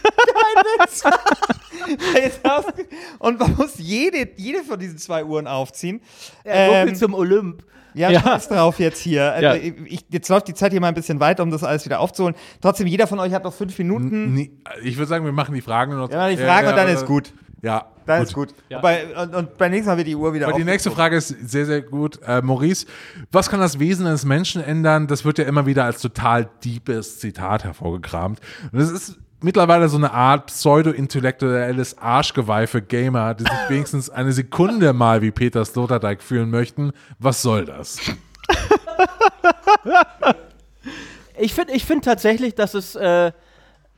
*laughs* Und man muss jede, jede von diesen zwei Uhren aufziehen. Ja, so Ähm, viel zum Olymp. Ja, Ja. scheiß drauf jetzt hier. Also Ja. ich, jetzt läuft die Zeit hier mal ein bisschen weiter, um das alles wieder aufzuholen. Trotzdem, jeder von euch hat noch fünf Minuten. Nie- Ich würde sagen, wir machen die Fragen noch. Ja, die Fragen und dann ist gut. Ja, Dann ist gut. Ja. Und, bei, und, und beim nächsten Mal wird die Uhr wieder Aber die nächste Frage ist sehr, sehr gut. Äh, Maurice, was kann das Wesen eines Menschen ändern? Das wird ja immer wieder als total deepes Zitat hervorgekramt. Und das ist mittlerweile so eine Art pseudo-intellektuelles Arschgeweih für Gamer, die sich *laughs* wenigstens eine Sekunde mal wie Peter Sloterdijk fühlen möchten. Was soll das? *laughs* Ich finde ich find tatsächlich, dass es, äh,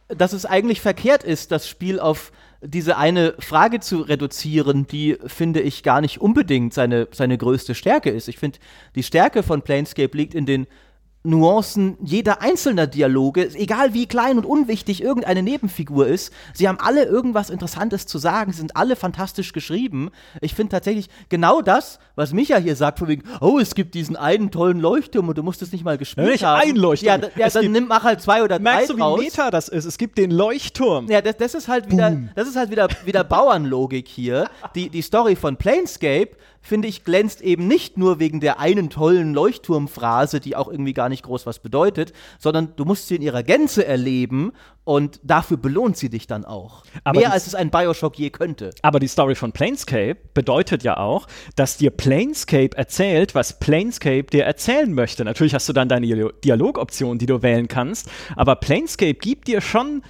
dass es eigentlich verkehrt ist, das Spiel auf diese eine Frage zu reduzieren, die, finde ich, gar nicht unbedingt seine, seine größte Stärke ist. Ich finde, die Stärke von Planescape liegt in den Nuancen jeder einzelner Dialoge, egal wie klein und unwichtig irgendeine Nebenfigur ist. Sie haben alle irgendwas Interessantes zu sagen, sie sind alle fantastisch geschrieben. Ich finde tatsächlich genau das, was Micha hier sagt, von wegen, oh, es gibt diesen einen tollen Leuchtturm und du musst es nicht mal gespielt Nicht haben. ein Leuchtturm. Ja, da, ja dann gibt- nimm, mach halt zwei oder drei Merkst du, wie draus. meta das ist? Es gibt den Leuchtturm. Ja, das, das ist halt wieder, das ist halt wieder, wieder Bauernlogik hier. Die, die Story von Planescape, finde ich, glänzt eben nicht nur wegen der einen tollen Leuchtturmphrase, die auch irgendwie gar nicht groß was bedeutet, sondern du musst sie in ihrer Gänze erleben und dafür belohnt sie dich dann auch. Aber Mehr als es ein Bioshock je könnte. Aber die Story von Planescape bedeutet ja auch, dass dir Planescape erzählt, was Planescape dir erzählen möchte. Natürlich hast du dann deine Dialo- Dialogoption, die du wählen kannst, aber Planescape gibt dir schon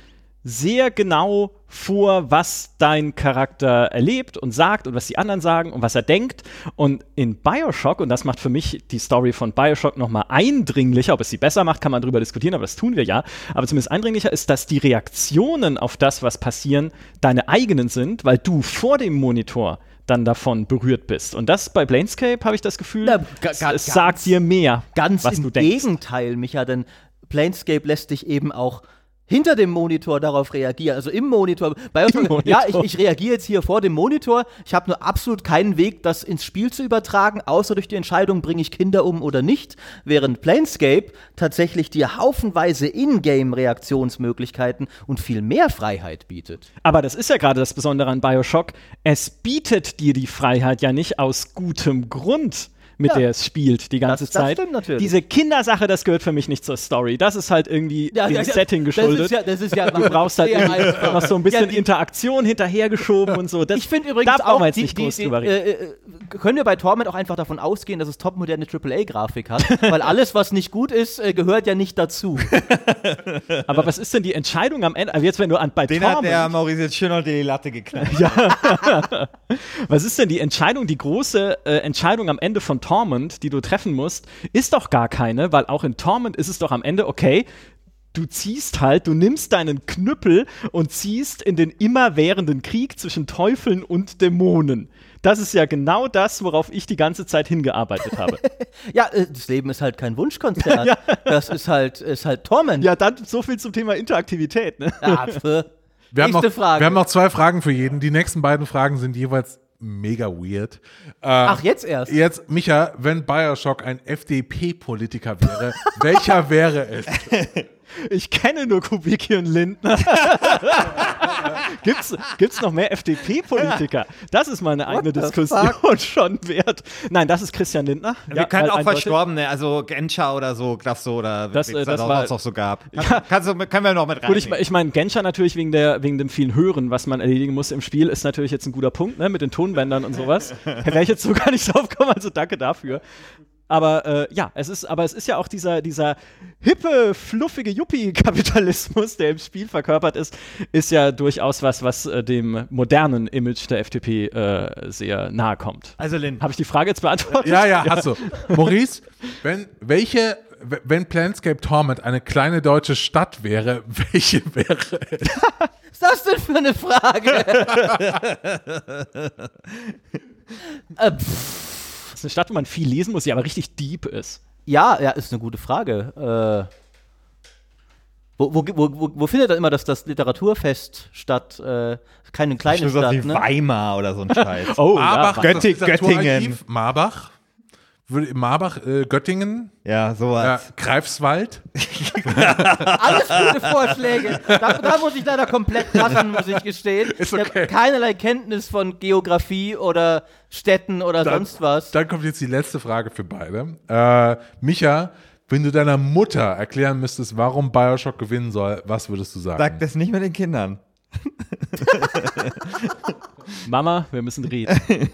sehr genau vor, was dein Charakter erlebt und sagt und was die anderen sagen und was er denkt. Und in Bioshock, und das macht für mich die Story von Bioshock nochmal eindringlicher, ob es sie besser macht, kann man drüber diskutieren, aber das tun wir ja. Aber zumindest eindringlicher ist, dass die Reaktionen auf das, was passieren, deine eigenen sind, weil du vor dem Monitor dann davon berührt bist. Und das bei Planescape habe ich das Gefühl, Na, es, es ganz- sagt dir mehr, Ganz was im du denkst. Gegenteil, Micha, denn Planescape lässt dich eben auch hinter dem Monitor darauf reagieren, also im Monitor. Bioshock, Im Monitor. Ja, ich, ich reagiere jetzt hier vor dem Monitor. Ich habe nur absolut keinen Weg, das ins Spiel zu übertragen, außer durch die Entscheidung, bringe ich Kinder um oder nicht. Während Planescape tatsächlich dir haufenweise Ingame-Reaktionsmöglichkeiten und viel mehr Freiheit bietet. Aber das ist ja gerade das Besondere an Bioshock. Es bietet dir die Freiheit ja nicht aus gutem Grund, mit Ja. der es spielt die ganze Das- das Zeit. stimmt natürlich. Diese Kindersache, das gehört für mich nicht zur Story. Das ist halt irgendwie dem Setting geschuldet. Das ist ja, das ist ja du brauchst halt noch so ein bisschen Ja, die- Interaktion hinterhergeschoben und so. Das, ich finde übrigens da auch, wir jetzt die, nicht die, groß die, drüber reden. äh, äh, können wir bei Torment auch einfach davon ausgehen, dass es topmoderne AAA-Grafik hat, *laughs* weil alles, was nicht gut ist, äh, gehört ja nicht dazu. *laughs* Aber was ist denn die Entscheidung am Ende? Also jetzt, wenn du an bei Den hat der Torment, Maurice jetzt schön unter die Latte geknallt. *laughs* was ist denn die Entscheidung, die große äh, Entscheidung am Ende von Torment, die du treffen musst, ist doch gar keine, weil auch in Torment ist es doch am Ende okay. Du ziehst halt, du nimmst deinen Knüppel und ziehst in den immerwährenden Krieg zwischen Teufeln und Dämonen. Das ist ja genau das, worauf ich die ganze Zeit hingearbeitet habe. *laughs* Ja, äh, das Leben ist halt kein Wunschkonzert. *laughs* Das ist halt, ist halt Torment. ja, dann so viel zum Thema Interaktivität. Ne? Pf. Wir haben, noch, wir haben noch zwei Fragen für jeden. Die nächsten beiden Fragen sind jeweils mega weird. Äh, Ach, jetzt erst. Jetzt, Micha, wenn Bioshock ein FDP-Politiker wäre, welcher wäre es? *laughs* Ich kenne nur Kubicki und Lindner. *laughs* gibt's, gibt's noch mehr FDP-Politiker? Das ist mal eine eigene the Diskussion *laughs* schon wert. Nein, das ist Christian Lindner. Wir Ja, können auch. Verstorbene, also Genscher oder so, darfst du, oder Das, äh, es das auch war- sonst noch so gab. Kann, kannst du, können wir noch mit rein. Gut, ich, ich meine, Genscher natürlich wegen, der, wegen dem vielen Hören, was man erledigen muss im Spiel, ist natürlich jetzt ein guter Punkt, ne, mit den Tonbändern und sowas. *laughs* Da wäre ich jetzt so gar nicht drauf gekommen, also danke dafür. Aber äh, ja, es ist, aber es ist ja auch dieser, dieser hippe, fluffige Yuppie-Kapitalismus, der im Spiel verkörpert ist, ist ja durchaus was, was äh, dem modernen Image der FDP äh, sehr nahe kommt. also Lynn, Habe ich die Frage jetzt beantwortet? Ja, ja, hast du. *laughs* Maurice, wenn, welche, wenn Planescape Torment eine kleine deutsche Stadt wäre, *laughs* welche wäre es? Was ist das denn für eine Frage? *laughs* äh, pff, eine Stadt, wo man viel lesen muss, die aber richtig deep ist. ja, ja, ist eine gute Frage. Äh, wo, wo, wo, wo, wo findet dann immer das, das Literaturfest statt? Äh, keine kleine was wie Stadt, ne? Weimar oder so ein Scheiß. *laughs* Oh, Marbach, ja, Göttingen. Marbach würde Marbach, äh, Göttingen, Ja, sowas. Greifswald. *laughs* Alles gute Vorschläge. Da, da muss ich leider komplett lassen, muss ich gestehen. Ist Ich okay. habe keinerlei Kenntnis von Geografie oder Städten oder Dann- sonst was. Dann kommt jetzt die letzte Frage für beide. Äh, Micha, wenn du deiner Mutter erklären müsstest, warum Bioshock gewinnen soll, was würdest du sagen? Sag das nicht mit den Kindern. *laughs* Mama, wir müssen reden. *laughs*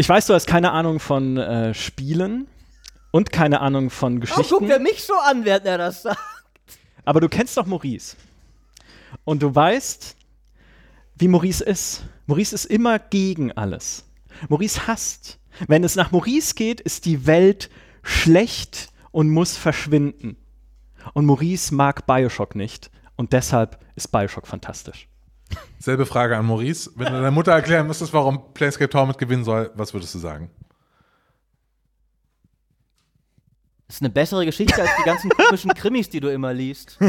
ich weiß, du hast keine Ahnung von äh, Spielen und keine Ahnung von Oh, Geschichten. guckt er mich so an, während er das sagt. Aber du kennst doch Maurice. Und du weißt, wie Maurice ist. Maurice ist immer gegen alles. Maurice hasst. Wenn es nach Maurice geht, ist die Welt schlecht und muss verschwinden. Und Maurice mag Bioshock nicht. Und deshalb ist Bioshock fantastisch. Selbe Frage an Maurice. Wenn du deiner Mutter erklären müsstest, warum Planescape Torment gewinnen soll, was würdest du sagen? Das ist eine bessere Geschichte als die ganzen komischen Krimis, die du immer liest. Das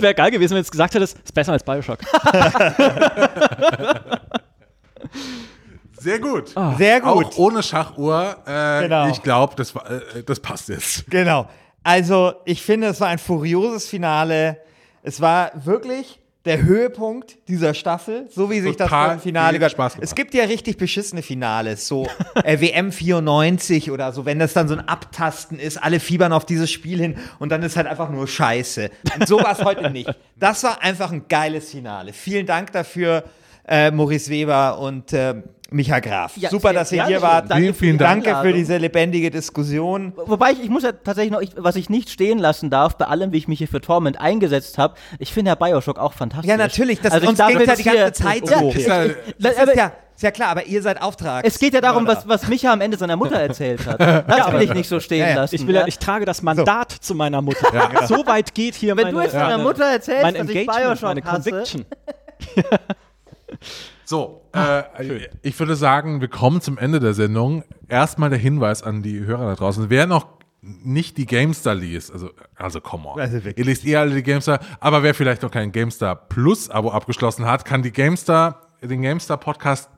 wäre geil gewesen, wenn du jetzt gesagt hättest, ist besser als Bioshock. Sehr gut. Sehr gut. Auch ohne Schachuhr. Äh, Genau. Ich glaube, das, äh, das passt jetzt. Genau. Also, ich finde, es war ein furioses Finale. Es war wirklich der Höhepunkt dieser Staffel, so wie sich das Total beim Finale gehört. Spaß gemacht. Es gibt ja richtig beschissene Finales, so äh, WM 94 oder so, wenn das dann so ein Abtasten ist, alle fiebern auf dieses Spiel hin und dann ist halt einfach nur Scheiße. Und so war es heute nicht. Das war einfach ein geiles Finale. Vielen Dank dafür, äh, Maurice Weber und äh, Micha Graf. Ja, Super, sehr dass ihr hier wart. Danke Vielen, für vielen Dank. Danke für diese lebendige Diskussion. Wobei ich, ich muss ja tatsächlich noch, ich, was ich nicht stehen lassen darf, bei allem, wie ich mich hier für Torment eingesetzt habe, ich finde ja Bioshock auch fantastisch. Ja, natürlich, das Also ich uns darf geht ja die ganze Zeit Ja, so. ich- Ist ja- ich- Das ist ja, ist ja klar, aber ihr seid Auftrag. Es geht ja darum, was, was Micha am Ende seiner Mutter erzählt hat. *laughs* Das will ich nicht so stehen Ja, ja. lassen. Ich, will, ja. ja. ich trage das Mandat zu meiner Mutter. So weit geht hier Wenn meine, du jetzt deiner Mutter erzählst, mein dass ich Engagement, Bioshock meine hasse, Conviction. *laughs* So, äh, ich würde sagen, wir kommen zum Ende der Sendung. Erstmal der Hinweis an die Hörer da draußen. Wer noch nicht die GameStar liest, also, also come on. Also. Ihr liest eh alle die GameStar, aber wer vielleicht noch kein GameStar Plus Abo abgeschlossen hat, kann die GameStar, den GameStar Podcast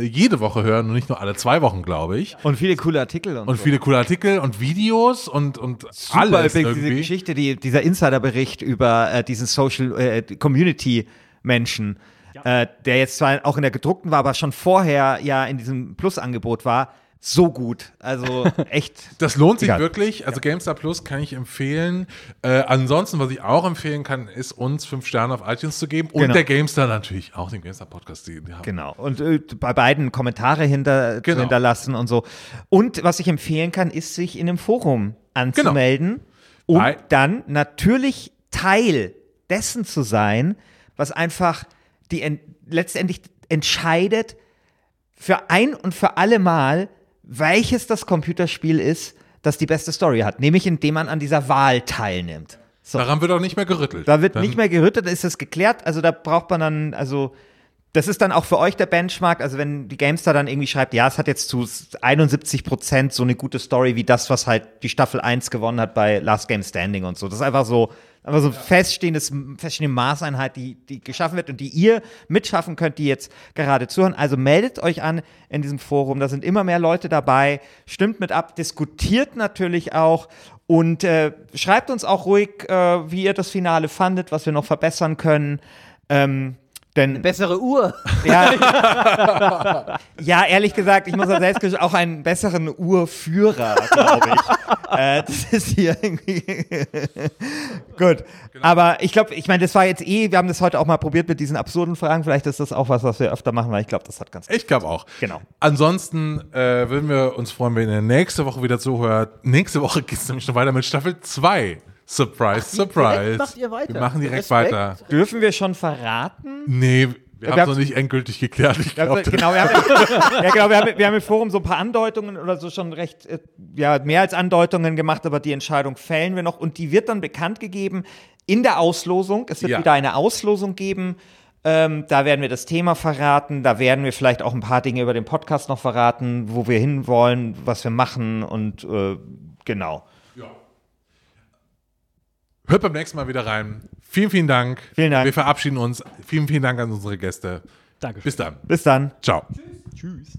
jede Woche hören und nicht nur alle zwei Wochen, glaube ich. und viele coole Artikel und, Und so. viele coole Artikel und Videos und, und Super alles übrigens diese irgendwie. Geschichte, die, dieser Insiderbericht über äh, diesen Social äh, Community Menschen, äh, der jetzt zwar auch in der gedruckten war, aber schon vorher ja in diesem Plus-Angebot war, so gut. Also *laughs* echt. Das lohnt sich Egal. wirklich. Also GameStar Plus kann ich empfehlen. Äh, ansonsten, was ich auch empfehlen kann, ist uns fünf Sterne auf iTunes zu geben und Genau. der GameStar natürlich auch den GameStar Podcast. Die, die haben. Genau. Und äh, bei beiden Kommentare hinter, Genau. hinterlassen und so. Und was ich empfehlen kann, ist, sich in einem Forum anzumelden, um Bei- dann natürlich Teil dessen zu sein, was einfach die en letztendlich entscheidet für ein und für alle Mal, welches das Computerspiel ist, das die beste Story hat. Nämlich indem man an dieser Wahl teilnimmt. So. Daran wird auch nicht mehr gerüttelt. Da wird Dann- nicht mehr gerüttet, dann ist das geklärt. Also da braucht man dann, also das ist dann auch für euch der Benchmark. Also wenn die Gamestar dann irgendwie schreibt, ja, es hat jetzt zu 71 Prozent so eine gute Story wie das, was halt die Staffel 1 gewonnen hat bei Last Game Standing und so. Das ist einfach so, einfach so ein feststehendes, feststehende Maßeinheit, die, die geschaffen wird und die ihr mitschaffen könnt, die jetzt gerade zuhören. Also meldet euch an in diesem Forum. Da sind immer mehr Leute dabei. Stimmt mit ab, diskutiert natürlich auch und äh, schreibt uns auch ruhig, äh, wie ihr das Finale fandet, was wir noch verbessern können. Ähm, denn Bessere Uhr. ja, *laughs* ja, ehrlich gesagt, ich muss ja selbst gestehen, auch einen besseren Urführer, glaube ich. *laughs* äh, das ist hier irgendwie. *laughs* Gut. Aber ich glaube, ich meine, das war jetzt eh, wir haben das heute auch mal probiert mit diesen absurden Fragen. Vielleicht ist das auch was, was wir öfter machen, weil ich glaube, das hat ganz. Ich glaube auch. Genau. Ansonsten äh, würden wir uns freuen, wenn ihr nächste Woche wieder zuhört. Nächste Woche geht es nämlich schon weiter mit Staffel 2. Surprise, surprise. direkt macht ihr weiter. Wir machen direkt Respekt. weiter. Dürfen wir schon verraten? Nee, wir Wir haben es noch nicht endgültig geklärt. Ich Ja, glaub, genau, wir haben, *laughs* ja, genau, wir haben, wir haben im Forum so ein paar Andeutungen oder so schon recht, äh, ja, mehr als Andeutungen gemacht, aber die Entscheidung fällen wir noch und die wird dann bekannt gegeben in der Auslosung. Es wird Ja. wieder eine Auslosung geben. Ähm, da werden wir das Thema verraten. Da werden wir vielleicht auch ein paar Dinge über den Podcast noch verraten, wo wir hinwollen, was wir machen und äh, genau. Hört beim nächsten Mal wieder rein. Vielen, vielen Dank. Vielen Dank. Wir verabschieden uns. Vielen, vielen Dank an unsere Gäste. Danke. Bis dann. Bis dann. Ciao. Tschüss.